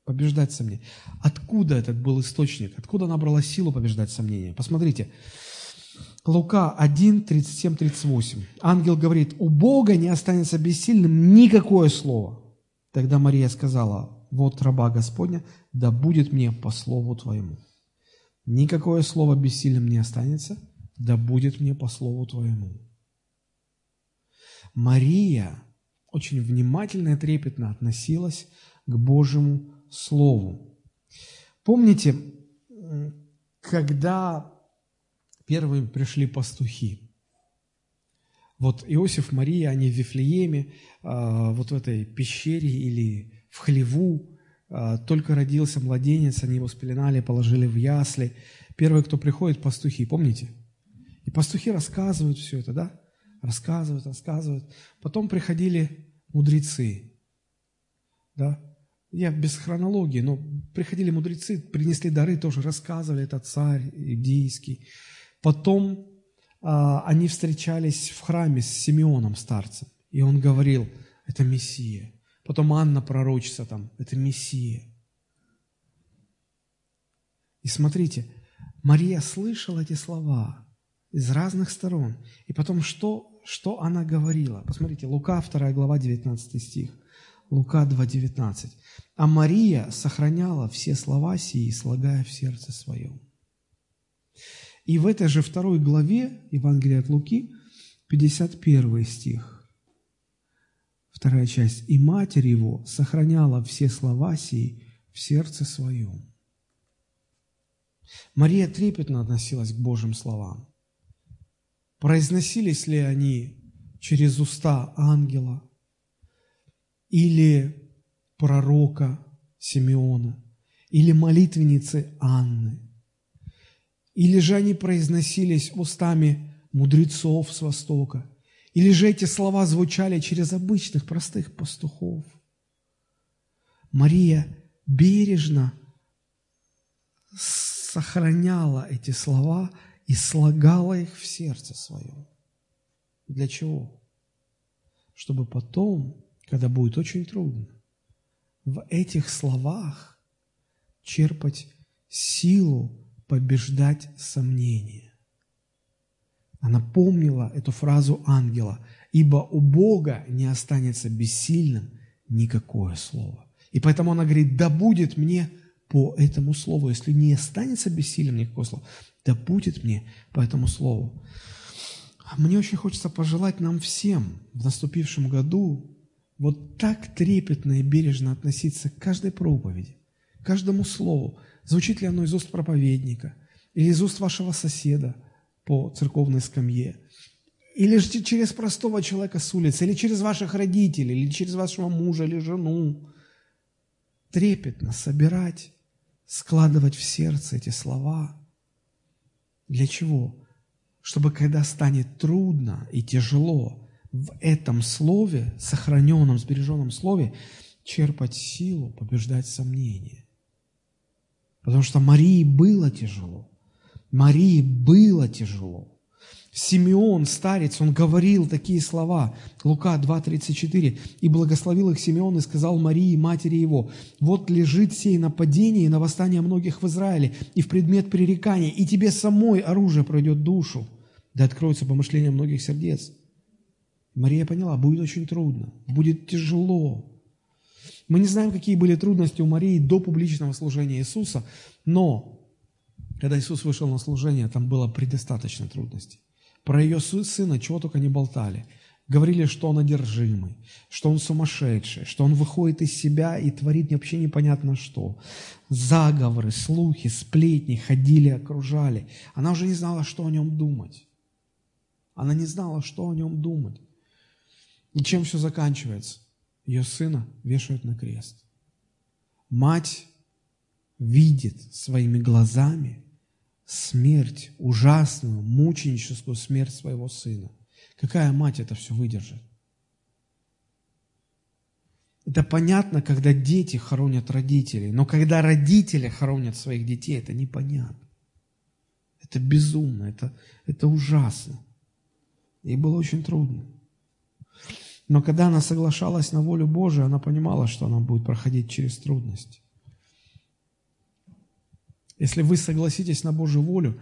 побеждать сомнения. Откуда этот был источник? Откуда она брала силу побеждать сомнения? Посмотрите, Лука 1, 37, 38. Ангел говорит, у Бога не останется бессильным никакое слово. Тогда Мария сказала, вот раба Господня, да будет мне по слову Твоему. Никакое слово бессильным не останется, да будет мне по слову Твоему. Мария очень внимательно и трепетно относилась к Божьему Слову. Помните, когда первыми пришли пастухи? Вот Иосиф, Мария, они в Вифлееме, а, вот в этой пещере или в хлеву, а, только родился младенец, они его спеленали, положили в ясли. Первые, кто приходит, пастухи, помните? И пастухи рассказывают все это, да? Рассказывают, рассказывают. Потом приходили мудрецы, да? Я без хронологии, но приходили мудрецы, принесли дары, тоже рассказывали, это царь иудейский. Потом а, они встречались в храме с Симеоном, старцем, и он говорил, это Мессия. Потом Анна пророчится там, это Мессия. И смотрите, Мария слышала эти слова из разных сторон. И потом что, что она говорила? Посмотрите, Лука 2 глава 19 стих. Лука 2.19. А Мария сохраняла все слова сии, слагая в сердце своем. И в этой же второй главе Евангелия от Луки, 51 стих, вторая часть. «И матерь его сохраняла все слова сии в сердце своем». Мария трепетно относилась к Божьим словам. Произносились ли они через уста ангела – или пророка Симеона, или молитвенницы Анны, или же они произносились устами мудрецов с Востока, или же эти слова звучали через обычных простых пастухов. Мария бережно сохраняла эти слова и слагала их в сердце своем. Для чего? Чтобы потом когда будет очень трудно, в этих словах черпать силу побеждать сомнения. Она помнила эту фразу ангела, ибо у Бога не останется бессильным никакое слово. И поэтому она говорит, да будет мне по этому слову, если не останется бессильным никакое слово, да будет мне по этому слову. Мне очень хочется пожелать нам всем в наступившем году вот так трепетно и бережно относиться к каждой проповеди, каждому слову, звучит ли оно из уст проповедника или из уст вашего соседа по церковной скамье, или же через простого человека с улицы, или через ваших родителей, или через вашего мужа или жену. Трепетно собирать, складывать в сердце эти слова. Для чего? Чтобы когда станет трудно и тяжело, в этом слове, сохраненном, сбереженном слове, черпать силу, побеждать сомнения. Потому что Марии было тяжело. Марии было тяжело. Симеон, старец, он говорил такие слова. Лука 2.34. «И благословил их Симеон и сказал Марии, матери его, вот лежит сей нападение и на восстание многих в Израиле, и в предмет пререкания, и тебе самой оружие пройдет душу, да откроется помышление многих сердец». Мария поняла, будет очень трудно, будет тяжело. Мы не знаем, какие были трудности у Марии до публичного служения Иисуса, но когда Иисус вышел на служение, там было предостаточно трудностей. Про ее сына чего только не болтали. Говорили, что он одержимый, что он сумасшедший, что он выходит из себя и творит вообще непонятно что. Заговоры, слухи, сплетни ходили, окружали. Она уже не знала, что о нем думать. Она не знала, что о нем думать. И чем все заканчивается? Ее сына вешают на крест. Мать видит своими глазами смерть, ужасную, мученическую смерть своего сына. Какая мать это все выдержит? Это понятно, когда дети хоронят родителей, но когда родители хоронят своих детей, это непонятно. Это безумно, это, это ужасно. И было очень трудно. Но когда она соглашалась на волю Божию, она понимала, что она будет проходить через трудности. Если вы согласитесь на Божью волю,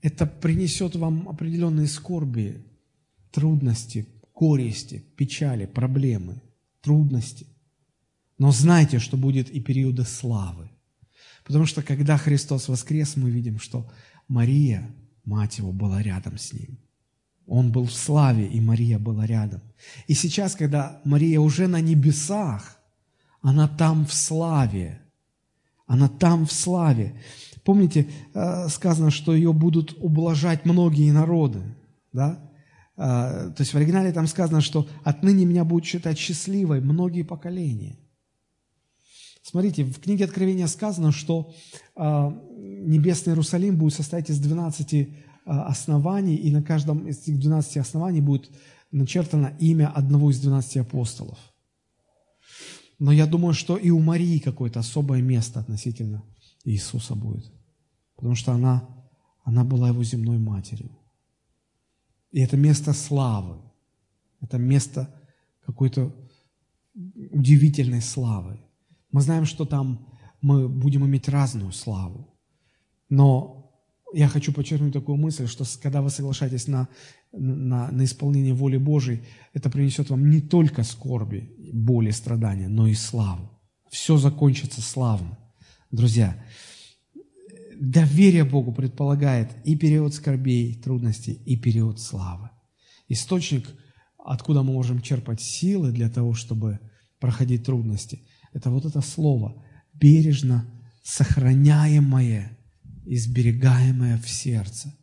это принесет вам определенные скорби, трудности, горести, печали, проблемы, трудности. Но знайте, что будет и периоды славы. Потому что когда Христос воскрес, мы видим, что Мария, мать его, была рядом с ним. Он был в славе, и Мария была рядом. И сейчас, когда Мария уже на небесах, она там в славе. Она там в славе. Помните, э, сказано, что ее будут ублажать многие народы. Да? Э, то есть в оригинале там сказано, что отныне меня будут считать счастливой многие поколения. Смотрите, в книге Откровения сказано, что э, небесный Иерусалим будет состоять из 12 а, оснований, и на каждом из этих 12 оснований будет начертано имя одного из 12 апостолов. Но я думаю, что и у Марии какое-то особое место относительно Иисуса будет. Потому что она, она была его земной матерью. И это место славы. Это место какой-то удивительной славы. Мы знаем, что там мы будем иметь разную славу. Но я хочу подчеркнуть такую мысль, что когда вы соглашаетесь на, на, на исполнение воли Божией, это принесет вам не только скорби, боли, страдания, но и славу. Все закончится славно. Друзья, доверие Богу предполагает и период скорбей, трудностей, и период славы. Источник, откуда мы можем черпать силы для того, чтобы проходить трудности, это вот это слово, бережно сохраняемое и сберегаемое в сердце.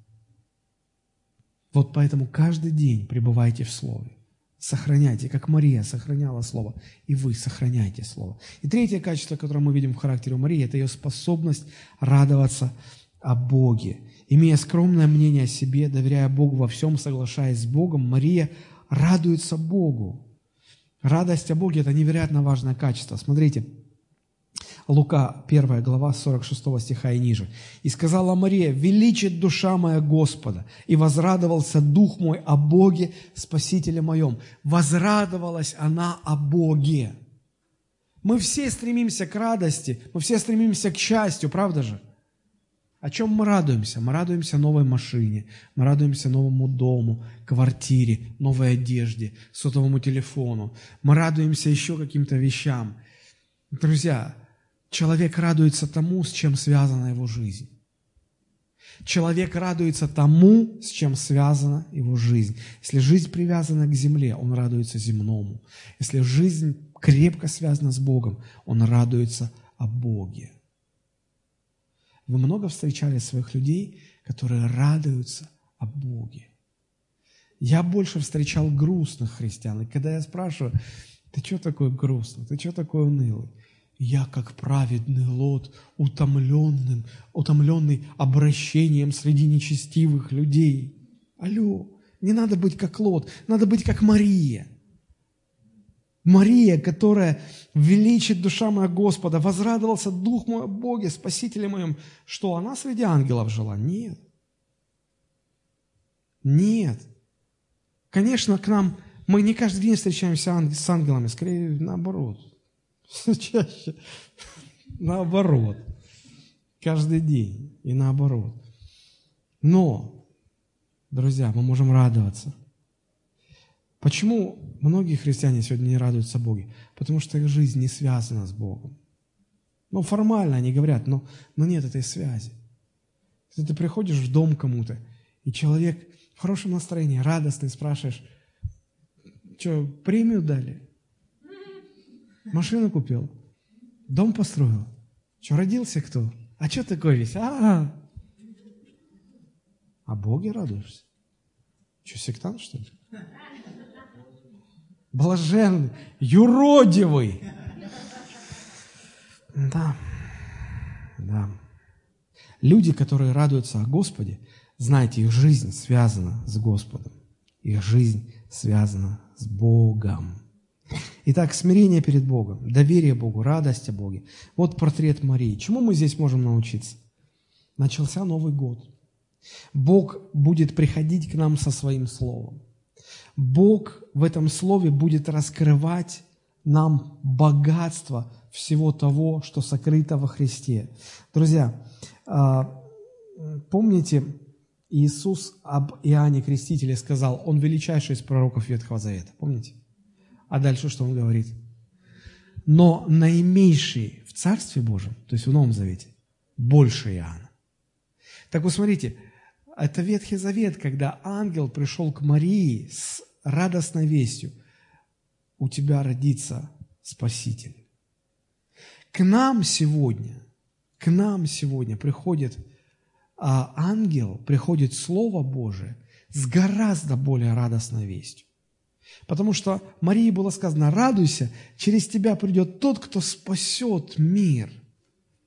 Вот поэтому каждый день пребывайте в Слове. Сохраняйте, как Мария сохраняла Слово, и вы сохраняйте Слово. И третье качество, которое мы видим в характере Марии, это ее способность радоваться о Боге. Имея скромное мнение о себе, доверяя Богу во всем, соглашаясь с Богом, Мария радуется Богу. Радость о Боге – это невероятно важное качество. Смотрите, Лука, 1 глава, 46 стиха и ниже. «И сказала Мария, величит душа моя Господа, и возрадовался дух мой о Боге, Спасителе моем». Возрадовалась она о Боге. Мы все стремимся к радости, мы все стремимся к счастью, правда же? О чем мы радуемся? Мы радуемся новой машине, мы радуемся новому дому, квартире, новой одежде, сотовому телефону. Мы радуемся еще каким-то вещам. Друзья, Человек радуется тому, с чем связана его жизнь. Человек радуется тому, с чем связана его жизнь. Если жизнь привязана к земле, он радуется земному. Если жизнь крепко связана с Богом, он радуется о Боге. Вы много встречали своих людей, которые радуются о Боге. Я больше встречал грустных христиан. И когда я спрашиваю, ты что такой грустный, ты что такой унылый? Я, как праведный лот, утомленным, утомленный обращением среди нечестивых людей. Алло, не надо быть как лот, надо быть как Мария. Мария, которая величит душа моя Господа, возрадовался Дух мой о Боге, Спасителе моем. Что, она среди ангелов жила? Нет. Нет. Конечно, к нам, мы не каждый день встречаемся с ангелами, скорее наоборот. Чаще наоборот. Каждый день и наоборот. Но, друзья, мы можем радоваться. Почему многие христиане сегодня не радуются Боге? Потому что их жизнь не связана с Богом. Ну, формально они говорят, но, но нет этой связи. Если ты приходишь в дом кому-то, и человек в хорошем настроении, радостный, спрашиваешь, что, премию дали? Машину купил? Дом построил? Что, родился кто? А что такое весь? А, -а, -а. а Боге радуешься? Что, сектант, что ли? Блаженный, юродивый. Да, да. Люди, которые радуются о Господе, знаете, их жизнь связана с Господом. Их жизнь связана с Богом. Итак, смирение перед Богом, доверие Богу, радость о Боге. Вот портрет Марии. Чему мы здесь можем научиться? Начался Новый год. Бог будет приходить к нам со своим словом. Бог в этом слове будет раскрывать нам богатство всего того, что сокрыто во Христе. Друзья, а, помните, Иисус об Иоанне Крестителе сказал, он величайший из пророков Ветхого Завета. Помните? А дальше что он говорит? Но наименьший в Царстве Божьем, то есть в Новом Завете, больше Иоанна. Так вот смотрите, это Ветхий Завет, когда ангел пришел к Марии с радостной вестью. У тебя родится Спаситель. К нам сегодня, к нам сегодня приходит а, ангел, приходит Слово Божие с гораздо более радостной вестью. Потому что Марии было сказано, радуйся, через тебя придет тот, кто спасет мир.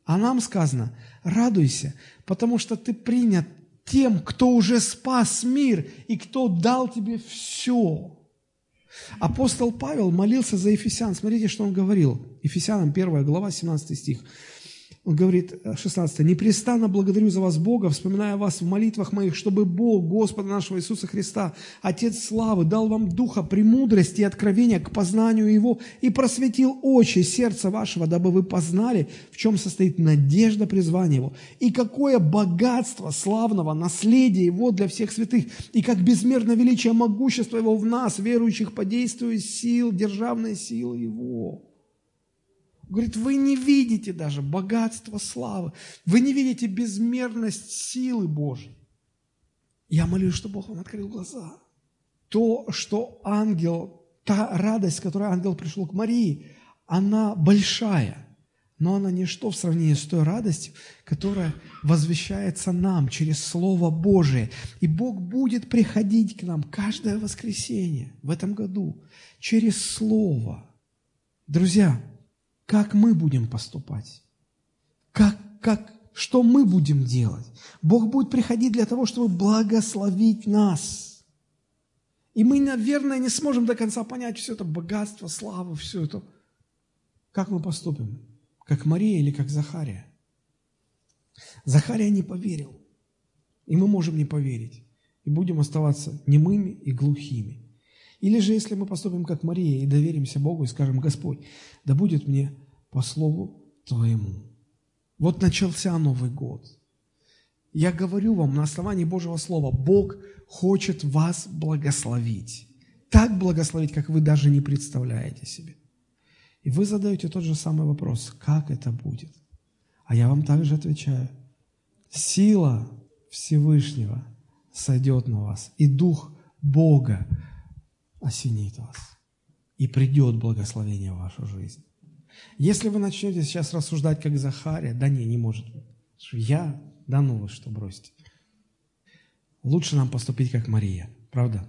А нам сказано, радуйся, потому что ты принят тем, кто уже спас мир и кто дал тебе все. Апостол Павел молился за Ефесян. Смотрите, что он говорил. Ефесянам 1 глава, 17 стих. Он говорит, 16, э, «Непрестанно благодарю за вас Бога, вспоминая вас в молитвах моих, чтобы Бог, Господа нашего Иисуса Христа, Отец славы, дал вам духа премудрости и откровения к познанию Его и просветил очи сердца вашего, дабы вы познали, в чем состоит надежда призвания Его, и какое богатство славного наследия Его для всех святых, и как безмерно величие могущества Его в нас, верующих по действию сил, державной силы Его». Говорит, вы не видите даже богатство славы, вы не видите безмерность силы Божьей. Я молюсь, чтобы Бог вам открыл глаза. То, что ангел, та радость, с которой ангел пришел к Марии, она большая, но она ничто в сравнении с той радостью, которая возвещается нам через Слово Божие. И Бог будет приходить к нам каждое воскресенье в этом году через Слово. Друзья, как мы будем поступать, как, как, что мы будем делать. Бог будет приходить для того, чтобы благословить нас. И мы, наверное, не сможем до конца понять все это богатство, славу, все это. Как мы поступим? Как Мария или как Захария? Захария не поверил. И мы можем не поверить. И будем оставаться немыми и глухими. Или же, если мы поступим как Мария и доверимся Богу и скажем, Господь, да будет мне по слову Твоему. Вот начался Новый год. Я говорю вам на основании Божьего Слова, Бог хочет вас благословить. Так благословить, как вы даже не представляете себе. И вы задаете тот же самый вопрос, как это будет? А я вам также отвечаю, сила Всевышнего сойдет на вас, и Дух Бога осенит вас. И придет благословение в вашу жизнь. Если вы начнете сейчас рассуждать, как Захария, да не, не может быть. Я, да ну вы что, бросьте. Лучше нам поступить, как Мария, правда?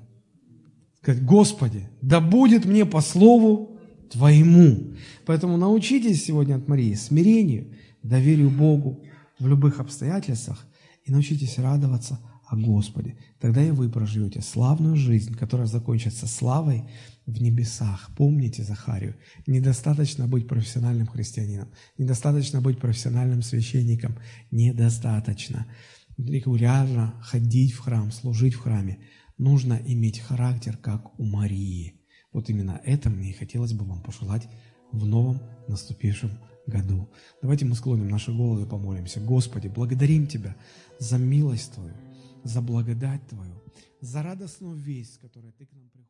Сказать, Господи, да будет мне по слову Твоему. Поэтому научитесь сегодня от Марии смирению, доверию Богу в любых обстоятельствах и научитесь радоваться о Господе. Тогда и вы проживете славную жизнь, которая закончится славой в небесах. Помните Захарию, недостаточно быть профессиональным христианином, недостаточно быть профессиональным священником, недостаточно регулярно ходить в храм, служить в храме. Нужно иметь характер, как у Марии. Вот именно это мне и хотелось бы вам пожелать в новом наступившем году. Давайте мы склоним наши головы и помолимся. Господи, благодарим Тебя за милость Твою, за благодать Твою, за радостную весть, которая Ты к нам приходишь.